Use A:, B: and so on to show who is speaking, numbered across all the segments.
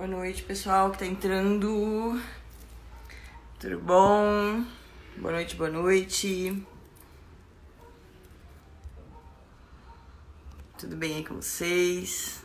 A: Boa noite, pessoal que tá entrando. Tudo bom? Boa noite, boa noite. Tudo bem aí com vocês?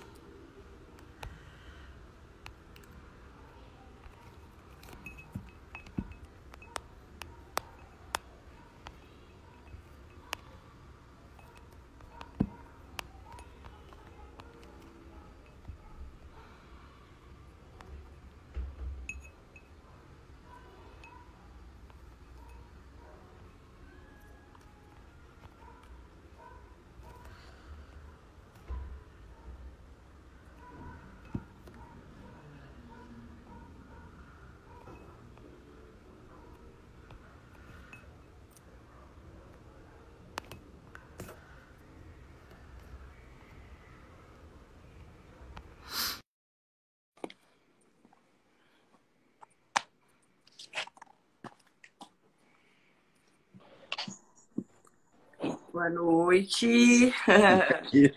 A: Boa noite.
B: Peraí,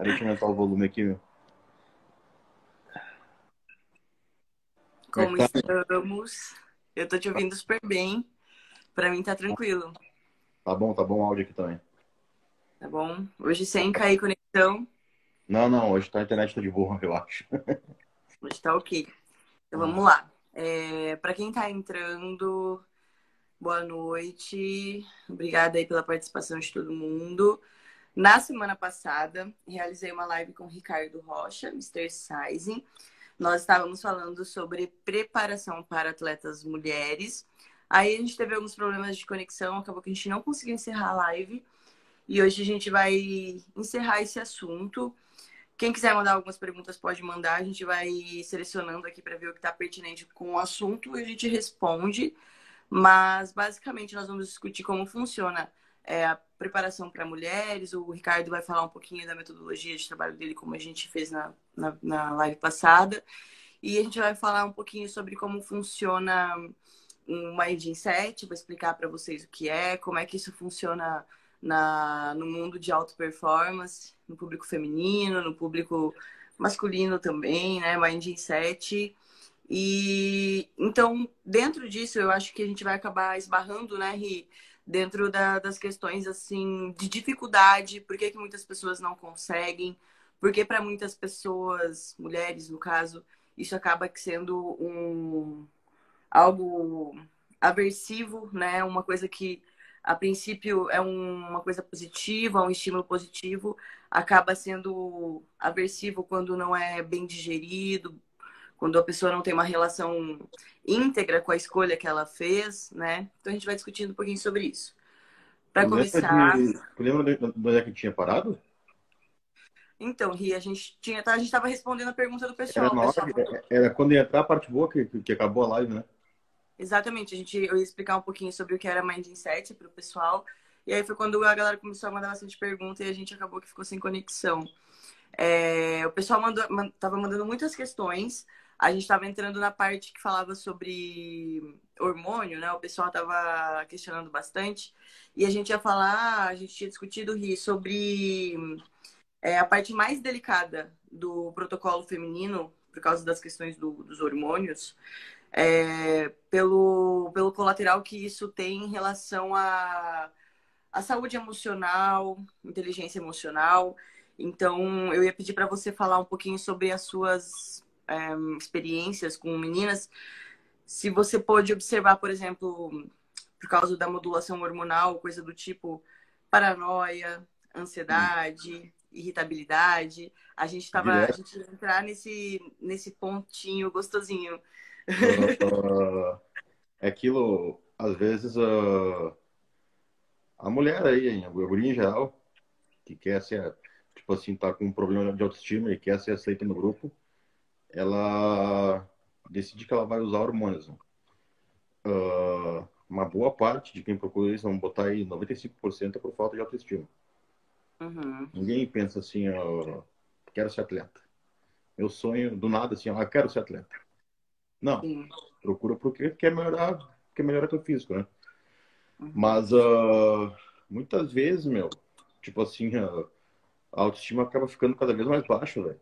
B: deixa eu aumentar o volume aqui, meu.
A: Como
B: é tá?
A: estamos? Eu tô te ouvindo super bem. Pra mim tá tranquilo.
B: Tá bom, tá bom o áudio aqui também.
A: Tá bom? Hoje sem cair conexão.
B: Não, não, hoje tá a internet tá de boa, eu acho.
A: Hoje tá ok. Então vamos lá. É, para quem tá entrando, Boa noite. Obrigada aí pela participação de todo mundo. Na semana passada, realizei uma live com Ricardo Rocha, Mr. Sizing. Nós estávamos falando sobre preparação para atletas mulheres. Aí a gente teve alguns problemas de conexão, acabou que a gente não conseguiu encerrar a live. E hoje a gente vai encerrar esse assunto. Quem quiser mandar algumas perguntas pode mandar, a gente vai selecionando aqui para ver o que está pertinente com o assunto e a gente responde. Mas, basicamente, nós vamos discutir como funciona é, a preparação para mulheres. O Ricardo vai falar um pouquinho da metodologia de trabalho dele, como a gente fez na, na, na live passada. E a gente vai falar um pouquinho sobre como funciona um Mind 7, vou explicar para vocês o que é, como é que isso funciona na, no mundo de alta performance, no público feminino, no público masculino também, né? Mind 7. E então, dentro disso, eu acho que a gente vai acabar esbarrando, né, Ri, dentro da, das questões assim de dificuldade, por que, que muitas pessoas não conseguem, porque para muitas pessoas, mulheres no caso, isso acaba sendo um algo aversivo, né? Uma coisa que a princípio é um, uma coisa positiva, um estímulo positivo, acaba sendo aversivo quando não é bem digerido, quando a pessoa não tem uma relação íntegra com a escolha que ela fez, né? Então a gente vai discutindo um pouquinho sobre isso. Para começar.
B: De... Lembra de onde é que tinha parado?
A: Então, Ri, a gente tinha, tá, a gente estava respondendo a pergunta do pessoal.
B: Era,
A: pessoal
B: hora, era quando ia entrar a parte boa que, que acabou a live, né?
A: Exatamente, a gente eu ia explicar um pouquinho sobre o que era Mind Insight para o pessoal. E aí foi quando a galera começou a mandar bastante pergunta e a gente acabou que ficou sem conexão. É, o pessoal mandou, tava mandando muitas questões a gente estava entrando na parte que falava sobre hormônio, né? O pessoal estava questionando bastante. E a gente ia falar, a gente tinha discutido, Ri, sobre é, a parte mais delicada do protocolo feminino, por causa das questões do, dos hormônios, é, pelo, pelo colateral que isso tem em relação à, à saúde emocional, inteligência emocional. Então, eu ia pedir para você falar um pouquinho sobre as suas é, experiências com meninas, se você pode observar, por exemplo, por causa da modulação hormonal, coisa do tipo paranoia, ansiedade, irritabilidade, a gente estava a gente ia entrar nesse nesse pontinho gostosinho.
B: Uh, é aquilo, às vezes, uh, a mulher aí, a guria em geral, que quer ser, tipo assim, tá com um problema de autoestima e quer ser aceita no grupo, ela decide que ela vai usar hormônios. Uh, uma boa parte de quem procura isso, vamos botar aí 95% é por falta de autoestima.
A: Uhum.
B: Ninguém pensa assim, uh, quero ser atleta. Meu sonho, do nada, assim, ah, quero ser atleta. Não, Sim. procura porque quer melhorar, quer melhorar teu físico, né? Uhum. Mas uh, muitas vezes, meu, tipo assim, a autoestima acaba ficando cada vez mais baixa, velho.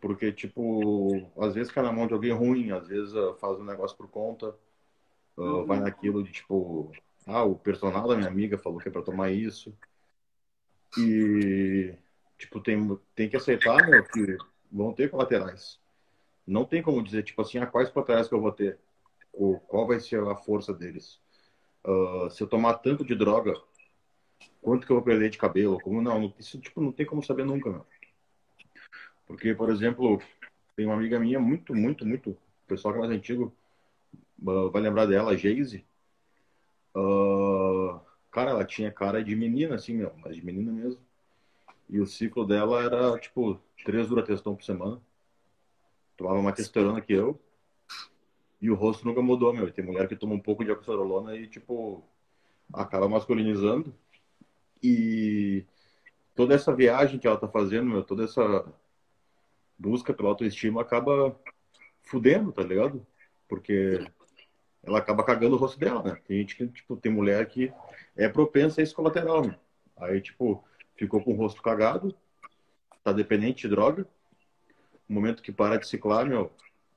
B: Porque, tipo, às vezes cai na mão de alguém ruim, às vezes uh, faz um negócio por conta, uh, uhum. vai naquilo de, tipo, ah, o personal da minha amiga falou que é pra tomar isso. E, tipo, tem, tem que aceitar, meu, que vão ter colaterais. Não tem como dizer, tipo assim, ah, quais colaterais que eu vou ter? Ou qual vai ser a força deles? Uh, se eu tomar tanto de droga, quanto que eu vou perder de cabelo? Como não? Isso, tipo, não tem como saber nunca, meu. Porque, por exemplo, tem uma amiga minha muito, muito, muito, o pessoal que é mais antigo uh, vai lembrar dela, a Geise. Uh, cara, ela tinha cara de menina, assim, meu, mas de menina mesmo. E o ciclo dela era, tipo, três duratestão por semana. Tomava mais testosterona que eu. E o rosto nunca mudou, meu. Tem mulher que toma um pouco de oxorolona e, tipo, acaba masculinizando. E toda essa viagem que ela tá fazendo, meu, toda essa busca pela autoestima acaba fudendo, tá ligado? Porque ela acaba cagando o rosto dela, né? Tem gente que, tipo, tem mulher que é propensa a esse colateral, né? Aí, tipo, ficou com o rosto cagado, tá dependente de droga. No momento que para de ciclar, meu,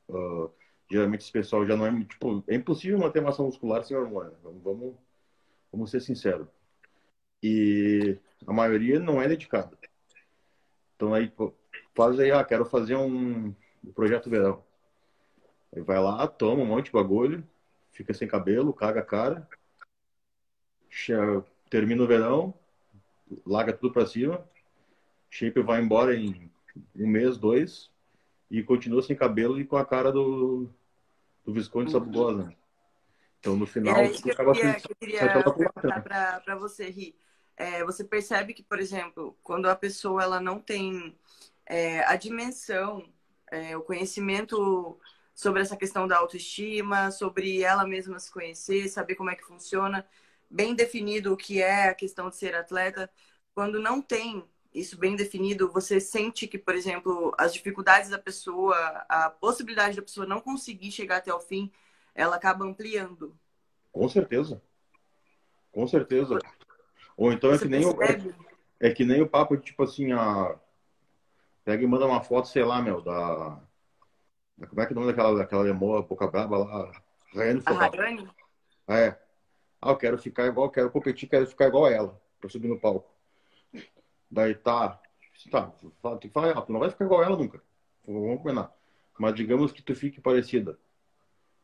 B: uh, geralmente esse pessoal já não é, tipo, é impossível manter massa muscular sem hormônio. Vamos, vamos, vamos ser sinceros. E a maioria não é dedicada. Então aí, faz aí, ah, quero fazer um, projeto verão. Aí vai lá, toma um monte de bagulho, fica sem cabelo, caga a cara, termina o verão, larga tudo para cima, shape vai embora em um mês, dois, e continua sem cabelo e com a cara do, do Visconde uhum. Sabugosa. Então, no final,
A: Era isso que eu queria, que eu queria perguntar para você, Ri. É, você percebe que, por exemplo, quando a pessoa ela não tem é, a dimensão, é, o conhecimento sobre essa questão da autoestima, sobre ela mesma se conhecer, saber como é que funciona, bem definido o que é a questão de ser atleta. Quando não tem isso bem definido, você sente que, por exemplo, as dificuldades da pessoa, a possibilidade da pessoa não conseguir chegar até o fim, ela acaba ampliando.
B: Com certeza. Com certeza. Ou então é que, nem o, é, é, que nem o papo de tipo assim, a. Pega e manda uma foto, sei lá, meu, da. Como é que é o nome daquela, daquela lemoa, boca braba lá?
A: Raiane A Rayane?
B: É. Ah, eu quero ficar igual, quero competir, quero ficar igual a ela, pra subir no palco. Daí tá, tá, tem que falar, ah, tu não vai ficar igual a ela nunca. Vamos combinar. Mas digamos que tu fique parecida.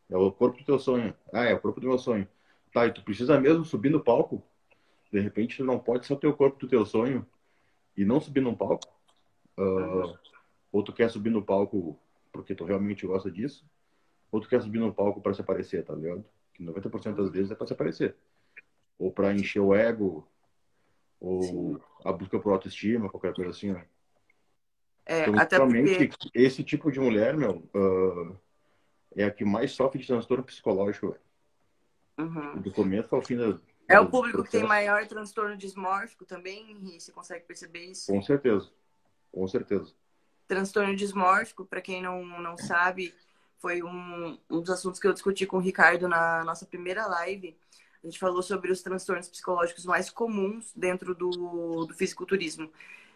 B: É o corpo do teu sonho. Ah, é o corpo do meu sonho. Tá, e tu precisa mesmo subir no palco? De repente tu não pode ser o teu corpo do teu sonho e não subir no palco? Uh, ou tu quer subir no palco porque tu realmente gosta disso? Ou tu quer subir no palco para se aparecer, tá ligado? que 90% das vezes é para se aparecer. Ou para encher o ego, ou Sim. a busca por autoestima, qualquer coisa assim, né?
A: É, então, até porque...
B: esse tipo de mulher, meu, uh, é a que mais sofre de transtorno psicológico. Uhum. Do começo ao fim da.
A: É o público que tem maior transtorno dismórfico também, e você consegue perceber isso?
B: Com certeza. Com certeza.
A: Transtorno dismórfico, para quem não, não sabe, foi um, um dos assuntos que eu discuti com o Ricardo na nossa primeira live. A gente falou sobre os transtornos psicológicos mais comuns dentro do, do fisiculturismo.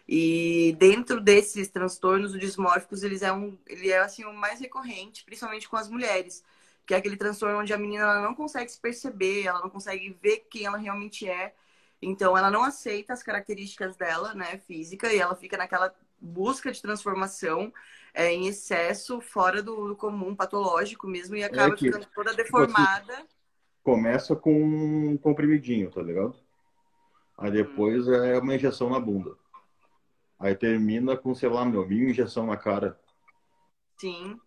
A: E dentro desses transtornos, os dismórficos, eles é um, ele é assim o mais recorrente, principalmente com as mulheres, que é aquele transtorno onde a menina ela não consegue se perceber, ela não consegue ver quem ela realmente é. Então, ela não aceita as características dela, né, física, e ela fica naquela busca de transformação é, em excesso, fora do, do, comum, patológico mesmo, e acaba é que, ficando toda tipo assim, deformada.
B: começa com um comprimidinho, tá ligado? Aí depois hum. é uma injeção na bunda. Aí termina com, sei lá, meu, mil injeção na cara.
A: Sim.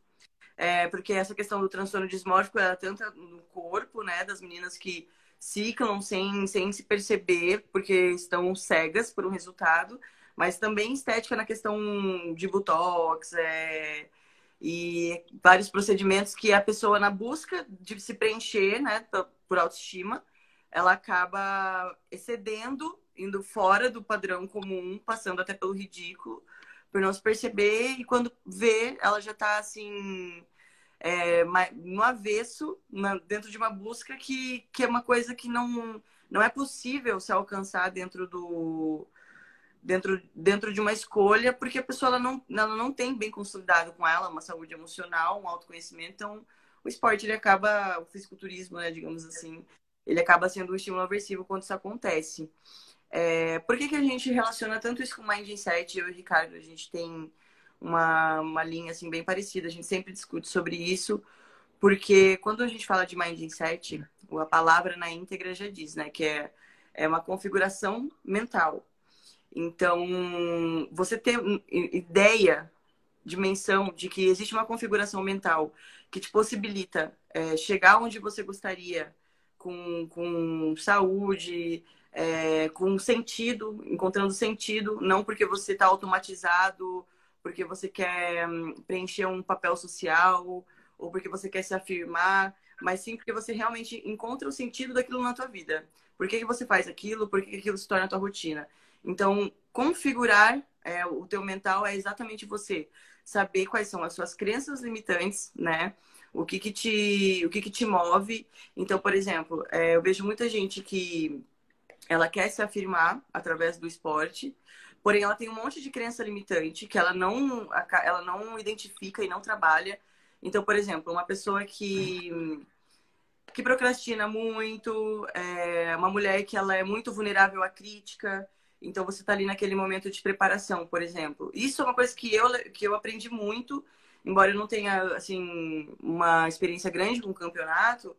A: É, porque essa questão do transtorno dismórfico é tanto no corpo, né, das meninas que ciclam sem, sem se perceber, porque estão cegas por um resultado, mas também estética na questão de botox é, e vários procedimentos que a pessoa, na busca de se preencher, né, por autoestima, ela acaba excedendo, indo fora do padrão comum, passando até pelo ridículo, por não se perceber, e quando vê, ela já está assim. É, no avesso, na, dentro de uma busca que, que é uma coisa que não, não é possível se alcançar dentro do, dentro, dentro de uma escolha, porque a pessoa ela não, ela não tem bem consolidado com ela uma saúde emocional, um autoconhecimento. Então, o esporte ele acaba, o fisiculturismo, né, digamos assim, ele acaba sendo um estímulo aversivo quando isso acontece. É, por que, que a gente relaciona tanto isso com Mindset? Eu e o Ricardo, a gente tem uma, uma linha assim bem parecida, a gente sempre discute sobre isso, porque quando a gente fala de Mindset, a palavra na íntegra já diz, né, que é, é uma configuração mental. Então, você ter ideia, dimensão de que existe uma configuração mental que te possibilita é, chegar onde você gostaria, com, com saúde, é, com sentido, encontrando sentido, não porque você está automatizado, porque você quer hum, preencher um papel social ou porque você quer se afirmar, mas sim porque você realmente encontra o sentido daquilo na tua vida. Por que, que você faz aquilo? Por que, que aquilo se torna a tua rotina? Então, configurar é, o teu mental é exatamente você saber quais são as suas crenças limitantes, né? O que que te, o que que te move. Então, por exemplo, é, eu vejo muita gente que ela quer se afirmar através do esporte, porém ela tem um monte de crença limitante que ela não, ela não identifica e não trabalha. Então, por exemplo, uma pessoa que que procrastina muito, é uma mulher que ela é muito vulnerável à crítica, então você está ali naquele momento de preparação, por exemplo. Isso é uma coisa que eu, que eu aprendi muito, embora eu não tenha assim uma experiência grande com o campeonato,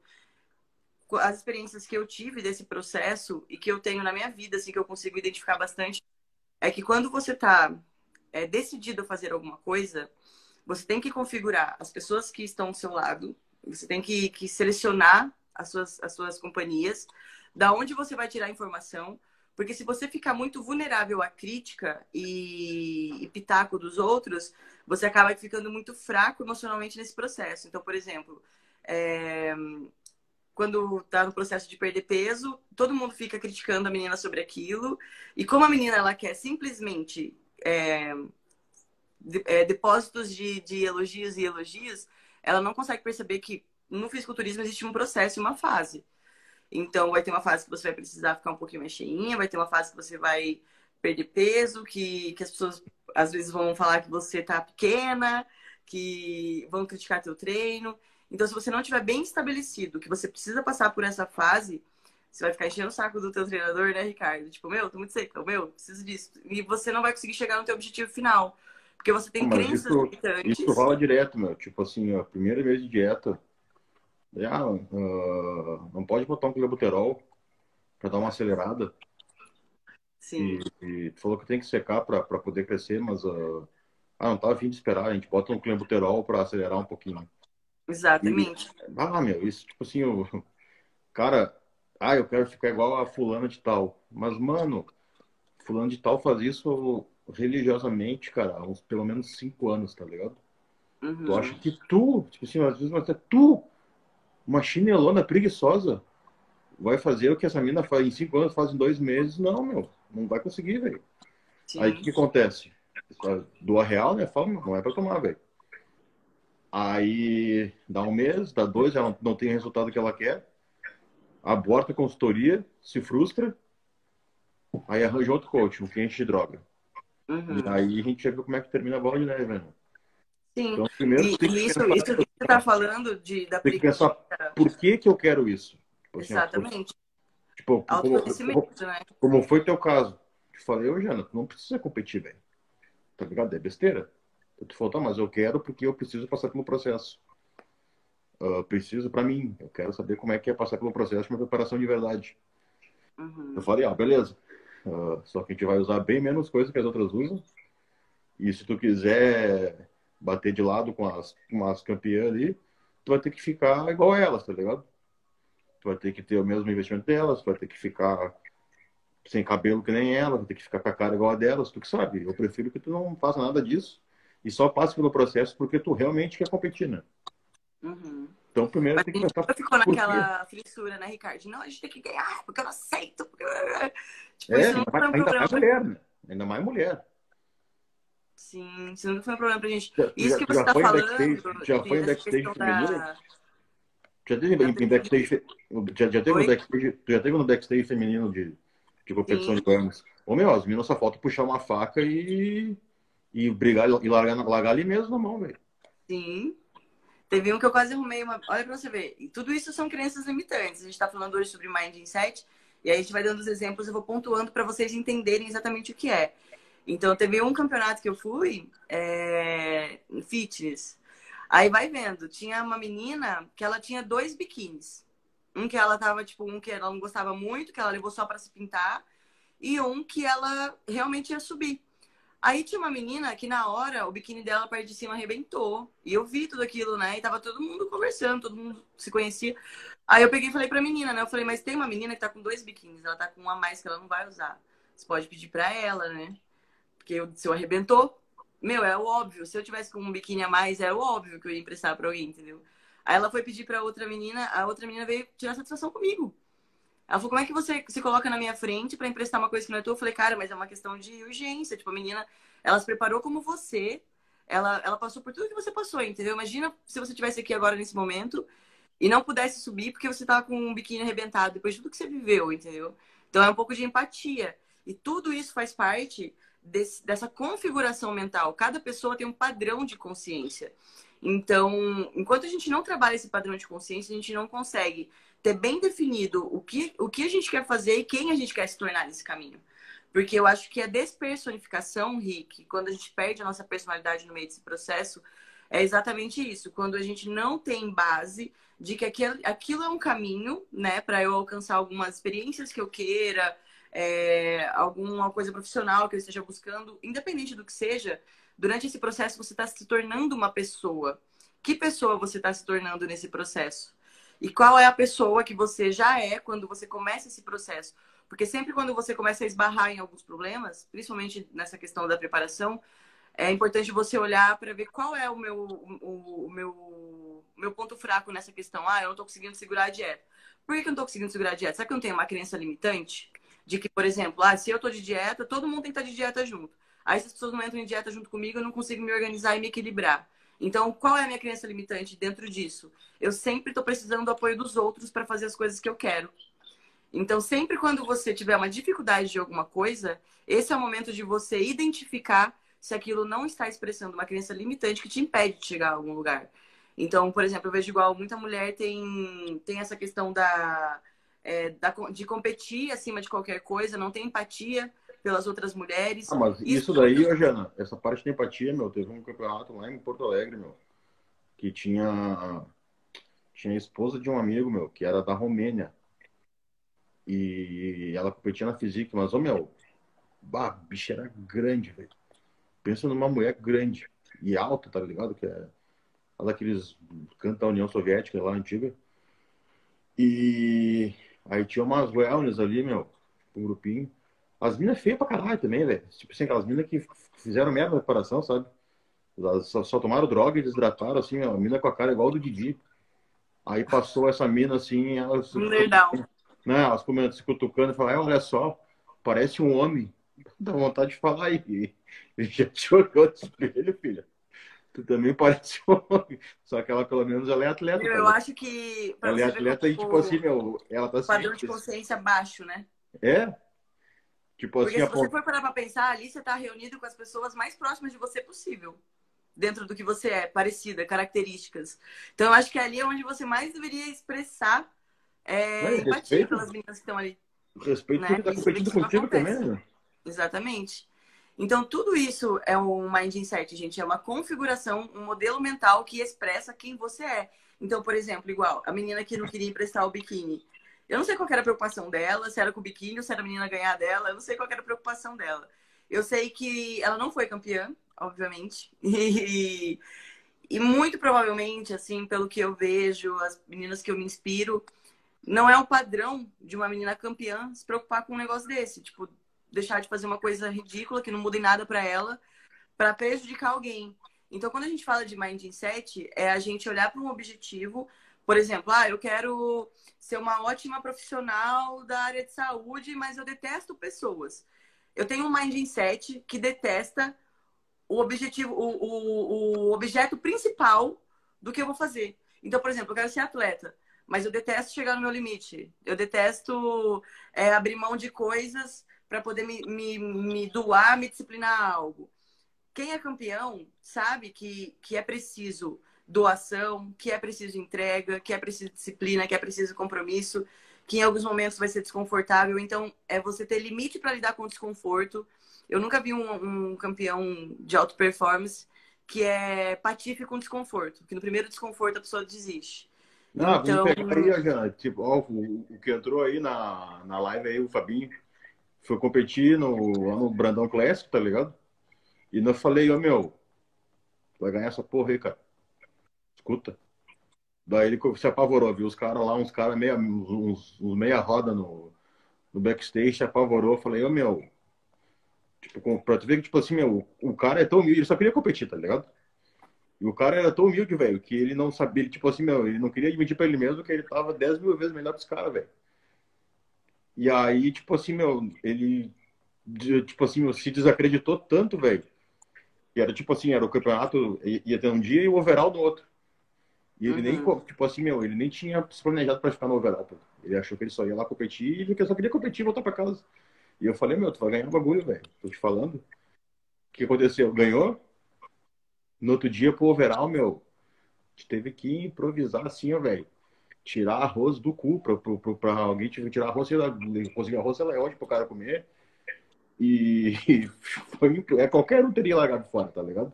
A: as experiências que eu tive desse processo e que eu tenho na minha vida, assim, que eu consigo identificar bastante, é que quando você está é, decidido a fazer alguma coisa, você tem que configurar as pessoas que estão ao seu lado, você tem que, que selecionar as suas, as suas companhias, da onde você vai tirar a informação, porque se você ficar muito vulnerável à crítica e, e pitaco dos outros, você acaba ficando muito fraco emocionalmente nesse processo. Então, por exemplo, é, quando tá no processo de perder peso, todo mundo fica criticando a menina sobre aquilo. E como a menina ela quer simplesmente é, de, é, depósitos de, de elogios e elogios, ela não consegue perceber que no fisiculturismo existe um processo e uma fase. Então, vai ter uma fase que você vai precisar ficar um pouquinho mais cheinha, vai ter uma fase que você vai perder peso, que, que as pessoas às vezes vão falar que você tá pequena, que vão criticar teu treino. Então, se você não tiver bem estabelecido que você precisa passar por essa fase, você vai ficar enchendo o saco do teu treinador, né, Ricardo? Tipo, meu, tô muito seca, meu, preciso disso. E você não vai conseguir chegar no teu objetivo final. Porque você tem Mas crenças
B: isso,
A: limitantes.
B: Isso rola direto, meu. Tipo assim, a primeira vez de dieta, ah, uh, não pode botar um clenbuterol para dar uma acelerada.
A: Sim.
B: E, e tu falou que tem que secar para poder crescer, mas uh, ah, não tava afim de esperar. A gente bota um clenbuterol para acelerar um pouquinho.
A: Exatamente.
B: E, ah, meu, isso, tipo assim, o cara, ah, eu quero ficar igual a fulana de tal. Mas, mano, fulano de tal faz isso religiosamente, cara, há uns pelo menos cinco anos, tá ligado? Uhum. Tu acha que tu, tipo assim, às vezes até tu, uma chinelona preguiçosa, vai fazer o que essa mina faz em cinco anos, faz em dois meses? Não, meu, não vai conseguir, velho. Aí o que, que acontece? Do real, né? Fala, não é pra tomar, velho. Aí dá um mês, dá dois, ela não tem o resultado que ela quer, aborta a consultoria, se frustra, aí arranja outro coach, um cliente de droga. Uhum. E aí a gente já viu como é que termina a bola de neve, né?
A: Sim. Então, primeiro, e, tem isso, isso que você está falando de, da
B: tem que pensar por que, que eu quero isso.
A: Tipo, assim, Exatamente.
B: Tipo, Autoconhecimento, como, né? Como foi teu caso. Eu falei, ô Jana, tu não precisa competir, velho. Tá ligado? É besteira. Tu falou, tá, mas eu quero porque eu preciso passar pelo processo. Uh, preciso para mim. Eu quero saber como é que é passar pelo processo de uma preparação de verdade. Uhum. Eu falei, ah, beleza. Uh, só que a gente vai usar bem menos coisa que as outras usam. E se tu quiser bater de lado com as, com as campeãs ali, tu vai ter que ficar igual a elas, tá ligado? Tu vai ter que ter o mesmo investimento delas, tu vai ter que ficar sem cabelo que nem elas, vai ter que ficar com a cara igual a delas, tu que sabe. Eu prefiro que tu não faça nada disso e só passe pelo processo porque tu realmente quer competir, né?
A: Uhum.
B: Então, primeiro
A: Mas
B: tem que pensar.
A: ficou naquela fissura, né, Ricardo? Não, a gente tem que ganhar, porque eu não aceito. Porque...
B: Tipo, é, isso não foi um ainda problema. mais mulher, né? Ainda mais mulher.
A: Sim, isso não foi um problema pra gente. Já, isso que você tá falando.
B: Backstage, já foi em backstage feminino? Da... Já teve em backstage. Já, já teve no backstage, já teve no backstage feminino de, de competição Sim. de armas. Ô meu, as minas só falta puxar uma faca e, e brigar e largar, largar ali mesmo na mão, velho.
A: Sim. Teve um que eu quase arrumei uma. Olha pra você ver. E tudo isso são crenças limitantes. A gente tá falando hoje sobre Mind Insight. E aí a gente vai dando os exemplos, eu vou pontuando para vocês entenderem exatamente o que é. Então, teve um campeonato que eu fui, é... fitness. Aí vai vendo, tinha uma menina que ela tinha dois biquínis. Um que ela tava, tipo, um que ela não gostava muito, que ela levou só para se pintar, e um que ela realmente ia subir. Aí tinha uma menina que na hora o biquíni dela, a parte de cima, arrebentou. E eu vi tudo aquilo, né? E tava todo mundo conversando, todo mundo se conhecia. Aí eu peguei e falei pra menina, né? Eu falei, mas tem uma menina que tá com dois biquínis, ela tá com um a mais que ela não vai usar. Você pode pedir pra ela, né? Porque o seu arrebentou. Meu, é o óbvio. Se eu tivesse com um biquíni a mais, é o óbvio que eu ia emprestar pra alguém, entendeu? Aí ela foi pedir pra outra menina, a outra menina veio tirar satisfação comigo. Ela falou, como é que você se coloca na minha frente para emprestar uma coisa que não é tua? Eu falei, cara, mas é uma questão de urgência. Tipo, a menina, ela se preparou como você. Ela, ela passou por tudo que você passou, entendeu? Imagina se você tivesse aqui agora nesse momento e não pudesse subir porque você tava com um biquíni arrebentado depois de tudo que você viveu, entendeu? Então é um pouco de empatia. E tudo isso faz parte desse, dessa configuração mental. Cada pessoa tem um padrão de consciência. Então, enquanto a gente não trabalha esse padrão de consciência, a gente não consegue ter bem definido o que, o que a gente quer fazer e quem a gente quer se tornar nesse caminho. Porque eu acho que a despersonificação, Rick, quando a gente perde a nossa personalidade no meio desse processo, é exatamente isso. Quando a gente não tem base de que aquilo, aquilo é um caminho, né, para eu alcançar algumas experiências que eu queira, é, alguma coisa profissional que eu esteja buscando, independente do que seja, durante esse processo você está se tornando uma pessoa. Que pessoa você está se tornando nesse processo? E qual é a pessoa que você já é quando você começa esse processo? Porque sempre quando você começa a esbarrar em alguns problemas, principalmente nessa questão da preparação, é importante você olhar para ver qual é o meu, o, o meu, meu ponto fraco nessa questão. Ah, eu não estou conseguindo segurar a dieta. Por que, eu não estou conseguindo segurar a dieta? Será que eu não tenho uma crença limitante? De que, por exemplo, ah, se eu tô de dieta, todo mundo tem que estar tá de dieta junto. Aí se as pessoas não entram em dieta junto comigo, eu não consigo me organizar e me equilibrar. Então, qual é a minha crença limitante dentro disso? Eu sempre estou precisando do apoio dos outros para fazer as coisas que eu quero. Então, sempre quando você tiver uma dificuldade de alguma coisa, esse é o momento de você identificar se aquilo não está expressando uma crença limitante que te impede de chegar a algum lugar. Então, por exemplo, eu vejo igual muita mulher tem, tem essa questão da é, da, de competir acima de qualquer coisa, não tem empatia pelas outras mulheres.
B: Ah, mas isso, isso daí, tudo... Jana, essa parte de empatia, meu, teve um campeonato lá em Porto Alegre, meu, que tinha tinha a esposa de um amigo meu, que era da Romênia. E ela competia na física, mas, ô meu, bah, a bicha era grande, velho. Pensa numa mulher grande e alta, tá ligado? Que é daqueles cantos da União Soviética lá antiga. E Aí tinha umas wellness ali, meu, um grupinho. As minas feias pra caralho também, velho. Tipo assim, aquelas minas que fizeram merda na preparação, sabe? Elas só, só, tomaram droga e desidrataram, assim, a mina com a cara igual do Didi. Aí passou essa mina assim, elas.
A: Nerdão.
B: Né, elas começam se cutucando e falaram, olha só, parece um homem. Dá vontade de falar aí. Ele já te olhou no espelho, filha. Tu também parece homem. Só que ela, pelo menos, ela é atleta.
A: Eu, eu acho que.
B: Ela é atleta e, tipo assim, meu, ela tá
A: Padrão de consciência baixo, né?
B: É? Tipo
A: Porque
B: assim,
A: se você for parar pra pensar, ali você tá reunido com as pessoas mais próximas de você possível. Dentro do que você é, parecida, características. Então, eu acho que ali é onde você mais deveria expressar é, empatia pelas meninas que estão ali.
B: Respeito né? tá competindo contigo também, né?
A: Exatamente. Então, tudo isso é um mind insight, gente. É uma configuração, um modelo mental que expressa quem você é. Então, por exemplo, igual a menina que não queria emprestar o biquíni. Eu não sei qual era a preocupação dela, se era com o biquíni se era a menina ganhar dela. Eu não sei qual era a preocupação dela. Eu sei que ela não foi campeã, obviamente. E, e muito provavelmente, assim, pelo que eu vejo, as meninas que eu me inspiro, não é o padrão de uma menina campeã se preocupar com um negócio desse. Tipo, deixar de fazer uma coisa ridícula que não muda em nada para ela, para prejudicar alguém. Então, quando a gente fala de mindset, é a gente olhar para um objetivo, por exemplo, ah, eu quero ser uma ótima profissional da área de saúde, mas eu detesto pessoas. Eu tenho um mindset que detesta o objetivo, o, o, o objeto principal do que eu vou fazer. Então, por exemplo, eu quero ser atleta. mas eu detesto chegar no meu limite. Eu detesto é, abrir mão de coisas para poder me, me, me doar, me disciplinar algo. Quem é campeão sabe que, que é preciso doação, que é preciso entrega, que é preciso disciplina, que é preciso compromisso, que em alguns momentos vai ser desconfortável. Então, é você ter limite para lidar com o desconforto. Eu nunca vi um, um campeão de alta performance que é patife com desconforto, que no primeiro desconforto a pessoa desiste.
B: Não, então... aí, já, tipo, ó, o, o, que entrou aí na, na live aí, o Fabinho, foi competir no, no Brandão Classic, tá ligado? E eu falei, ó, meu, vai ganhar essa porra aí, cara. Escuta. Daí ele se apavorou, viu? Os caras lá, uns caras meia, uns, uns, meia roda no, no backstage, se apavorou. Falei, ô, meu, tipo, pra tu ver que, tipo assim, meu, o cara é tão humilde, ele só queria competir, tá ligado? E o cara era tão humilde, velho, que ele não sabia, ele, tipo assim, meu, ele não queria admitir pra ele mesmo que ele tava 10 mil vezes melhor que os caras, velho. E aí, tipo assim, meu, ele, tipo assim, meu, se desacreditou tanto, velho. E era tipo assim, era o campeonato, ia ter um dia e o overall do outro. E ele uhum. nem, tipo assim, meu, ele nem tinha se planejado pra ficar no overall, pô. Ele achou que ele só ia lá competir e ele só queria competir e voltar pra casa. E eu falei, meu, tu vai ganhar um bagulho, velho. Tô te falando. O que aconteceu? Ganhou? No outro dia, pro overall, meu, teve que improvisar assim, ó, velho. Tirar arroz do cu pra, pra, pra, alguém tirar arroz, sei lá, conseguir arroz, sei lá, onde pro cara comer. E foi, é, qualquer um teria largado fora, tá ligado?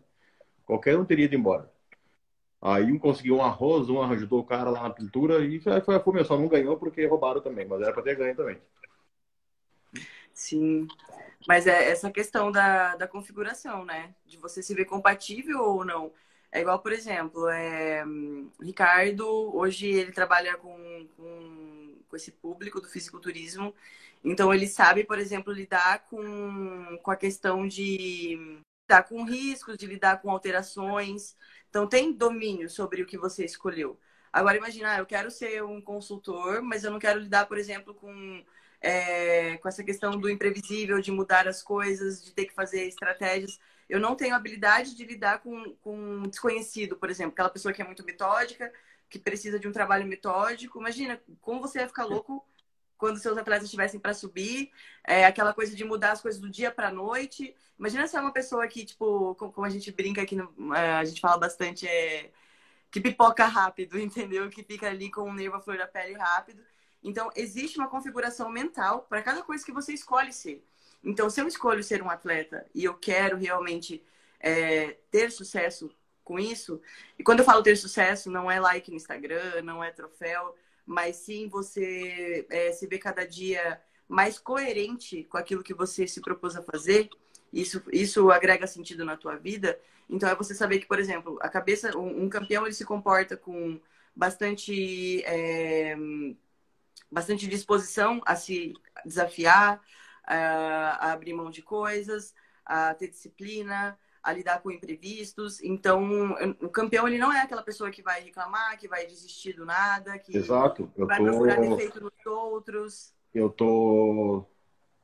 B: Qualquer um teria ido embora. Aí um conseguiu um arroz, um ajudou o cara lá na pintura e foi, foi, foi só não ganhou porque roubaram também, mas era pra ter ganho também.
A: Sim. Mas é essa questão da, da configuração, né? De você se ver compatível ou não. É igual, por exemplo, é, Ricardo, hoje ele trabalha com, com, com esse público do fisiculturismo, então ele sabe, por exemplo, lidar com, com a questão de lidar com riscos, de lidar com alterações. Então tem domínio sobre o que você escolheu. Agora imagina, ah, eu quero ser um consultor, mas eu não quero lidar, por exemplo, com é, com essa questão do imprevisível, de mudar as coisas, de ter que fazer estratégias. Eu não tenho habilidade de lidar com, com um desconhecido, por exemplo, aquela pessoa que é muito metódica, que precisa de um trabalho metódico. Imagina como você ia ficar louco quando seus atletas estivessem para subir, é, aquela coisa de mudar as coisas do dia para a noite. Imagina se é uma pessoa que, tipo, como a gente brinca aqui, no, é, a gente fala bastante, é, que pipoca rápido, entendeu? Que fica ali com o nervo à flor da pele rápido. Então, existe uma configuração mental para cada coisa que você escolhe ser. Então, se eu escolho ser um atleta e eu quero realmente é, ter sucesso com isso, e quando eu falo ter sucesso, não é like no Instagram, não é troféu, mas sim você é, se ver cada dia mais coerente com aquilo que você se propôs a fazer, isso, isso agrega sentido na tua vida. Então, é você saber que, por exemplo, a cabeça, um, um campeão, ele se comporta com bastante. É, bastante disposição a se desafiar, a abrir mão de coisas, a ter disciplina, a lidar com imprevistos. Então, o campeão ele não é aquela pessoa que vai reclamar, que vai desistir do nada, que
B: Exato. Eu
A: vai
B: tô...
A: procurar defeito nos outros.
B: Eu tô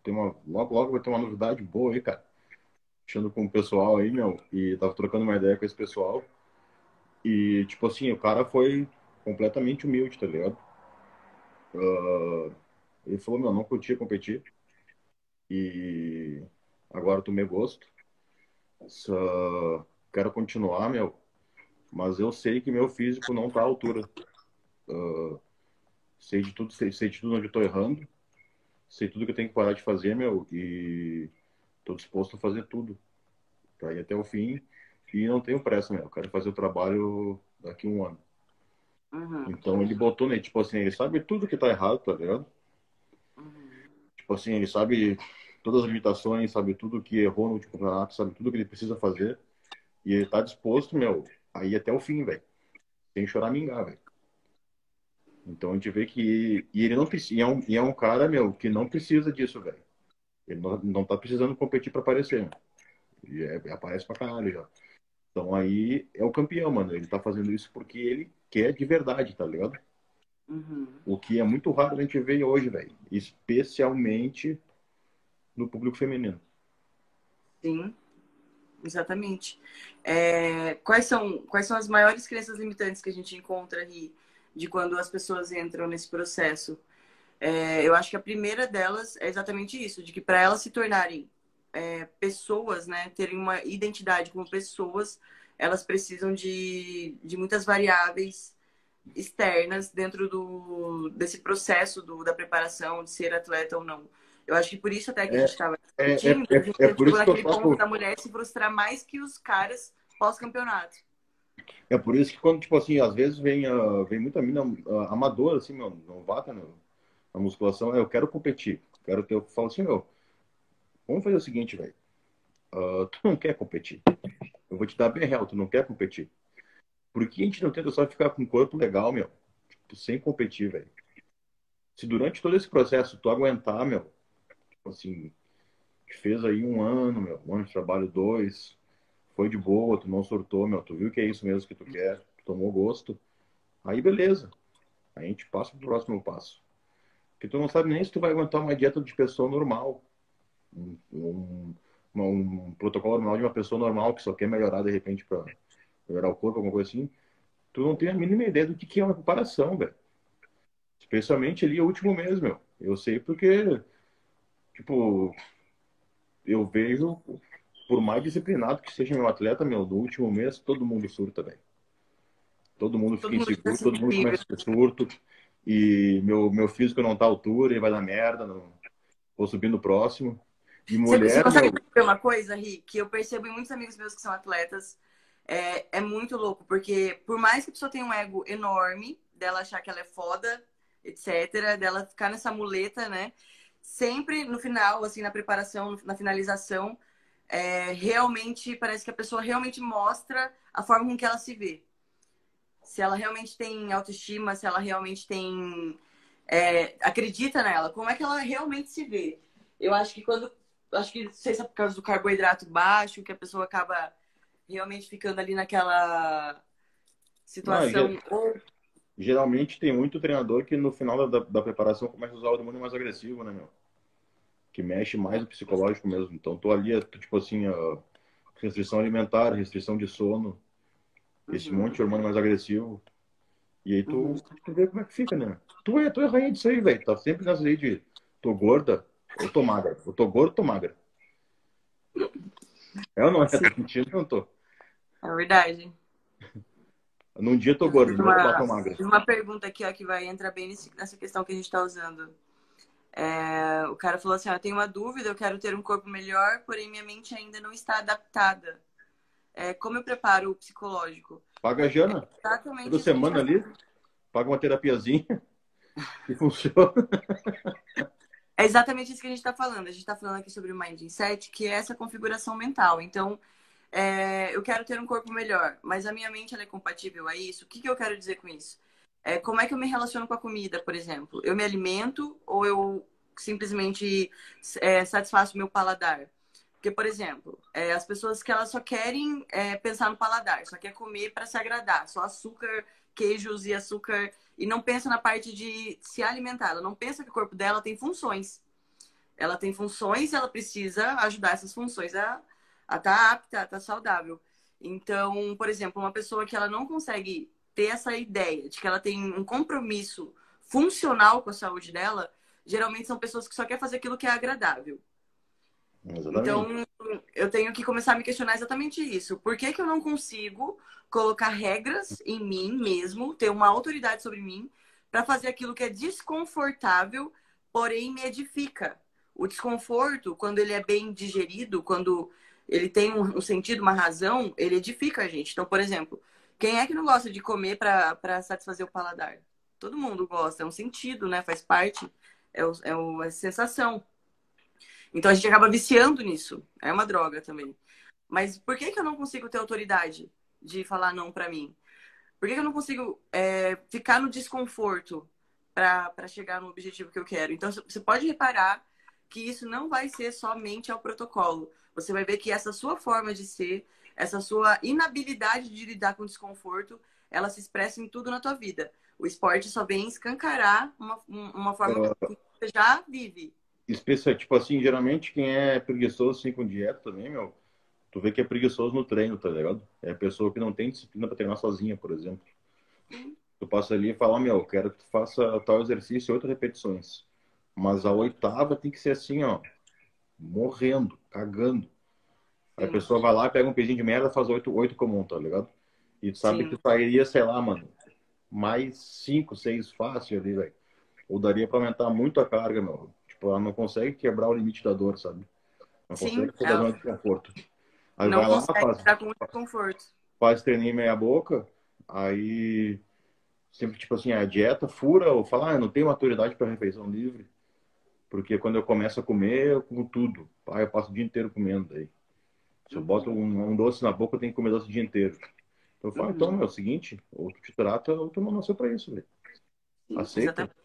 B: tem uma logo logo vai ter uma novidade boa aí, cara. Achando com o pessoal aí, meu, e tava trocando uma ideia com esse pessoal. E tipo assim, o cara foi completamente humilde, tá ligado? Uh, ele falou, meu, não curtia competir. E agora tomei gosto. Só quero continuar, meu. Mas eu sei que meu físico não tá à altura. Uh, sei de tudo, sei, sei de tudo onde eu tô errando. Sei tudo que eu tenho que parar de fazer, meu. E tô disposto a fazer tudo. Pra ir até o fim. E não tenho pressa, meu. Eu quero fazer o trabalho daqui a um ano. Uhum. Então ele botou, né? Tipo assim, ele sabe tudo que tá errado, tá ligado? Uhum. Tipo assim, ele sabe todas as limitações, sabe tudo que errou no último campeonato, sabe tudo que ele precisa fazer. E ele tá disposto, meu, a ir até o fim, velho. Sem chorar mingar, velho. Então a gente vê que. E ele não precisa. E é um, e é um cara, meu, que não precisa disso, velho. Ele não, não tá precisando competir para aparecer, meu. E é, aparece pra caralho já. Então aí é o campeão, mano. Ele tá fazendo isso porque ele quer de verdade, tá ligado? Uhum. O que é muito raro a gente ver hoje, velho. Especialmente no público feminino.
A: Sim, exatamente. É, quais, são, quais são as maiores crenças limitantes que a gente encontra aí de quando as pessoas entram nesse processo. É, eu acho que a primeira delas é exatamente isso, de que para elas se tornarem é, pessoas, né, terem uma identidade como pessoas, elas precisam de, de muitas variáveis externas dentro do, desse processo do, da preparação de ser atleta ou não. Eu acho que por isso até que a gente estava
B: é, discutindo, é, é, a gente é, por isso naquele
A: ponto falo... da mulher se frustrar mais que os caras pós-campeonato.
B: É por isso que quando, tipo assim, às vezes vem, uh, vem muita mina uh, amadora, assim, meu, novata no, na musculação, eu quero competir. Quero ter, eu falo assim, meu, vamos fazer o seguinte, velho. Uh, tu não quer competir. Eu vou te dar bem real, tu não quer competir. Por que a gente não tenta só ficar com um corpo legal, meu? Tipo, sem competir, velho. Se durante todo esse processo tu aguentar, meu, Tipo assim, fez aí um ano, meu, um ano de trabalho, dois, foi de boa, tu não surtou, meu, tu viu que é isso mesmo que tu quer, tu tomou gosto, aí beleza. Aí a gente passa pro próximo passo. Porque tu não sabe nem se tu vai aguentar uma dieta de pessoa normal. Um, um, um protocolo normal de uma pessoa normal que só quer melhorar de repente para melhorar o corpo, alguma coisa assim. Tu não tem a mínima ideia do que, que é uma comparação, velho. Especialmente ali o último mês, meu. Eu sei porque tipo, eu vejo, por mais disciplinado que seja meu atleta, meu, no último mês todo mundo surta, velho. Todo mundo todo fica mundo inseguro, todo mundo começa a surto. E meu, meu físico não tá à altura e vai dar merda. Não... Vou subir no próximo. E mulher. Você,
A: você consegue meu... uma coisa, Ri, que eu percebo em muitos amigos meus que são atletas. É, é muito louco, porque por mais que a pessoa tenha um ego enorme, dela achar que ela é foda, etc., dela ficar nessa muleta, né? Sempre no final, assim, na preparação, na finalização, é, realmente parece que a pessoa realmente mostra a forma com que ela se vê. Se ela realmente tem autoestima, se ela realmente tem. É, acredita nela, como é que ela realmente se vê. Eu acho que quando. Acho que não sei se é por causa do carboidrato baixo, que a pessoa acaba realmente ficando ali naquela situação. Não, ou
B: geralmente tem muito treinador que no final da, da preparação começa a usar o hormônio mais agressivo, né, meu? Que mexe mais no psicológico mesmo. Então, tô ali, tipo assim, restrição alimentar, restrição de sono, esse uhum. monte de hormônio mais agressivo. E aí tu, uhum. tu vê como é que fica, né? Tu é, tu é rainha disso aí, velho. Tá sempre nessa aí de tô gorda ou tô magra. Eu tô gorda ou tô magra. É ou não é? Tá sentindo? Não tô.
A: É verdade.
B: Num dia eu tô gordo, no outro eu tô magra.
A: Uma pergunta aqui, ó, que vai entrar bem nessa questão que a gente tá usando. É, o cara falou assim, ó, eu tenho uma dúvida, eu quero ter um corpo melhor, porém minha mente ainda não está adaptada. É, como eu preparo o psicológico?
B: Paga a Jana. É exatamente Toda semana ali, paga uma terapiazinha e funciona.
A: É exatamente isso que a gente está falando. A gente está falando aqui sobre o Mindset, que é essa configuração mental. Então, é, eu quero ter um corpo melhor, mas a minha mente é compatível a isso. O que, que eu quero dizer com isso? É, como é que eu me relaciono com a comida, por exemplo? Eu me alimento ou eu simplesmente é, satisfaço meu paladar? Porque, por exemplo, é, as pessoas que elas só querem é, pensar no paladar, só quer comer para se agradar, só açúcar, queijos e açúcar, e não pensa na parte de se alimentar. Ela não pensa que o corpo dela tem funções. Ela tem funções e ela precisa ajudar essas funções a a estar tá apta, a estar tá saudável. Então, por exemplo, uma pessoa que ela não consegue ter essa ideia de que ela tem um compromisso funcional com a saúde dela, geralmente são pessoas que só querem fazer aquilo que é agradável. Exatamente. Então, eu tenho que começar a me questionar exatamente isso. Por que, que eu não consigo colocar regras em mim mesmo, ter uma autoridade sobre mim, para fazer aquilo que é desconfortável, porém me edifica? O desconforto, quando ele é bem digerido, quando ele tem um, um, sentido, uma razão, ele edifica a gente. Então, por exemplo, quem é que não gosta de comer para satisfazer o paladar? Todo mundo gosta, é um sentido, né? Faz parte, é, o, é, o, é sensação. Então a gente acaba viciando nisso. É uma droga também. Mas por que, que eu não consigo ter autoridade de falar não para mim? Por que, que eu não consigo é, ficar no desconforto para chegar no objetivo que eu quero? Então você pode reparar que isso não vai ser somente ao protocolo. Você vai ver que essa sua forma de ser, essa sua inabilidade de lidar com desconforto, ela se expressa em tudo na tua vida. O esporte só vem escancarar uma, uma forma que você já vive.
B: Especial, tipo assim, geralmente quem é preguiçoso assim com dieta também, meu, tu vê que é preguiçoso no treino, tá ligado? É a pessoa que não tem disciplina para treinar sozinha, por exemplo. Tu passa ali e fala, meu, quero que tu faça tal exercício, oito repetições. Mas a oitava tem que ser assim, ó, morrendo, cagando. A pessoa vai lá, pega um pezinho de merda, faz oito, oito comum, tá ligado? E tu sabe Sim. que sairia, sei lá, mano, mais cinco, seis fácil ali, velho. Ou daria pra aumentar muito a carga, meu. Tipo, ela não consegue quebrar o limite da dor, sabe? Não Sim, consegue quebrar ela... o desconforto.
A: Aí não vai lá, faz, com muito conforto.
B: Faz treininho meia boca, aí sempre tipo assim, a dieta fura ou fala, ah, não tenho maturidade para refeição livre. Porque quando eu começo a comer, eu como tudo. Aí eu passo o dia inteiro comendo aí. Se eu boto um, um, doce na boca, eu tenho que comer doce o dia inteiro. Então eu falo, então, é o seguinte, ou tu te trata, ou tu não nasceu pra isso, velho. Aceita. Exatamente.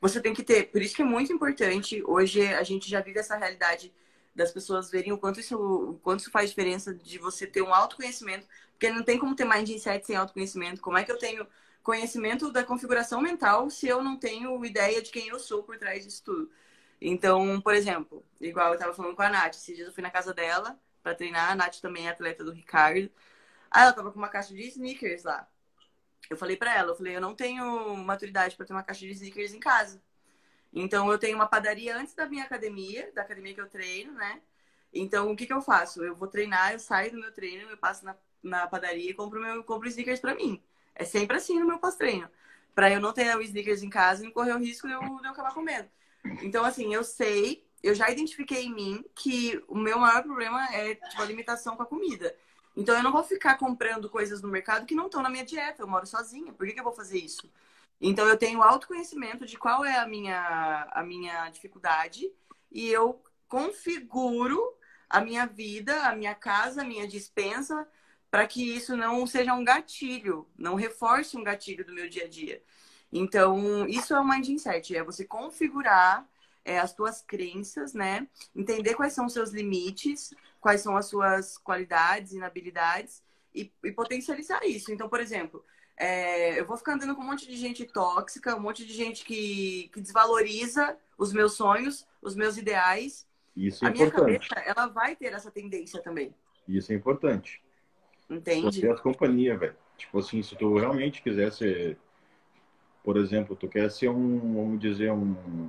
A: Você tem que ter, por isso que é muito importante, hoje a gente já vive essa realidade das pessoas verem o quanto isso, o quanto isso faz diferença de você ter um autoconhecimento, porque não tem como ter mindset sem autoconhecimento. Como é que eu tenho conhecimento da configuração mental se eu não tenho ideia de quem eu sou por trás disso tudo? Então, por exemplo, igual eu estava falando com a Nath, esses dias eu fui na casa dela para treinar, a Nath também é atleta do Ricardo. Aí ela tava com uma caixa de sneakers lá. Eu falei para ela, eu falei, eu não tenho maturidade para ter uma caixa de sneakers em casa. Então eu tenho uma padaria antes da minha academia, da academia que eu treino, né? Então o que, que eu faço? Eu vou treinar, eu saio do meu treino, eu passo na, na padaria e compro meu compro sneakers para mim. É sempre assim no meu pós-treino, para eu não ter os sneakers em casa e não correr o risco de eu, de eu acabar comendo. Então assim, eu sei, eu já identifiquei em mim que o meu maior problema é tipo a limitação com a comida. Então eu não vou ficar comprando coisas no mercado que não estão na minha dieta. Eu moro sozinha. Por que, que eu vou fazer isso? Então eu tenho autoconhecimento de qual é a minha, a minha dificuldade e eu configuro a minha vida, a minha casa, a minha dispensa para que isso não seja um gatilho, não reforce um gatilho do meu dia a dia. Então, isso é o mindset, é você configurar é, as tuas crenças, né? Entender quais são os seus limites, quais são as suas qualidades, inabilidades e, e potencializar isso. Então, por exemplo, é, eu vou ficar andando com um monte de gente tóxica, um monte de gente que, que desvaloriza os meus sonhos, os meus ideais.
B: Isso é
A: a
B: importante. minha cabeça,
A: ela vai ter essa tendência também.
B: Isso é importante.
A: Entende?
B: Você é companhia, velho. Tipo assim, se tu realmente quiser ser, por exemplo, tu quer ser um, vamos dizer, um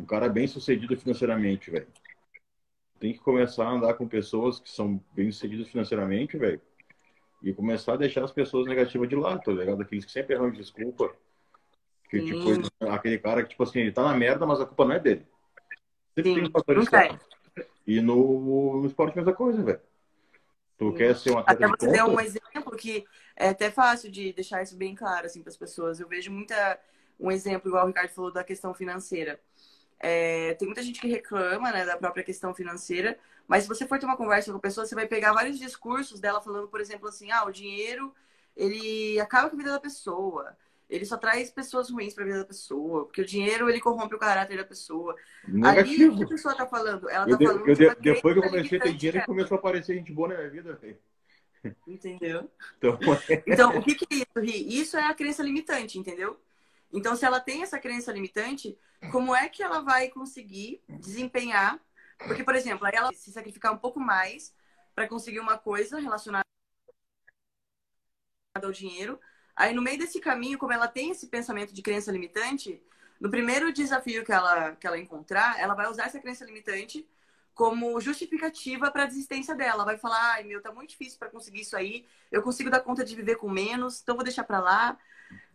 B: um cara bem sucedido financeiramente, velho. Tem que começar a andar com pessoas que são bem sucedidas financeiramente, velho. E começar a deixar as pessoas negativas de lado, tá ligado? Aqueles que sempre erram desculpa. Que, tipo, aquele cara que, tipo assim, ele tá na merda, mas a culpa não é dele. Sempre Sim. tem um fator. E no, no esporte a mesma coisa, velho. Tu Sim. quer ser uma
A: Até você deu um exemplo que é até fácil de deixar isso bem claro, assim, para as pessoas. Eu vejo muita... Um exemplo, igual o Ricardo falou, da questão financeira. É, tem muita gente que reclama né, da própria questão financeira, mas se você for ter uma conversa com a pessoa, você vai pegar vários discursos dela falando, por exemplo, assim, ah, o dinheiro ele acaba com a vida da pessoa, ele só traz pessoas ruins para a vida da pessoa, porque o dinheiro ele corrompe o caráter da pessoa.
B: Negativo. Ali,
A: o que a pessoa está falando? Ela tá falando
B: eu, de, depois que eu comecei a ter dinheiro, começou a aparecer gente boa na minha vida.
A: Entendeu? Então, então o que, que é isso, Ri? Isso é a crença limitante, entendeu? Então, se ela tem essa crença limitante, como é que ela vai conseguir desempenhar? Porque, por exemplo, aí ela se sacrificar um pouco mais para conseguir uma coisa relacionada ao dinheiro. Aí, no meio desse caminho, como ela tem esse pensamento de crença limitante, no primeiro desafio que ela, que ela encontrar, ela vai usar essa crença limitante como justificativa para a desistência dela. Vai falar: ai meu, tá muito difícil para conseguir isso aí, eu consigo dar conta de viver com menos, então vou deixar para lá.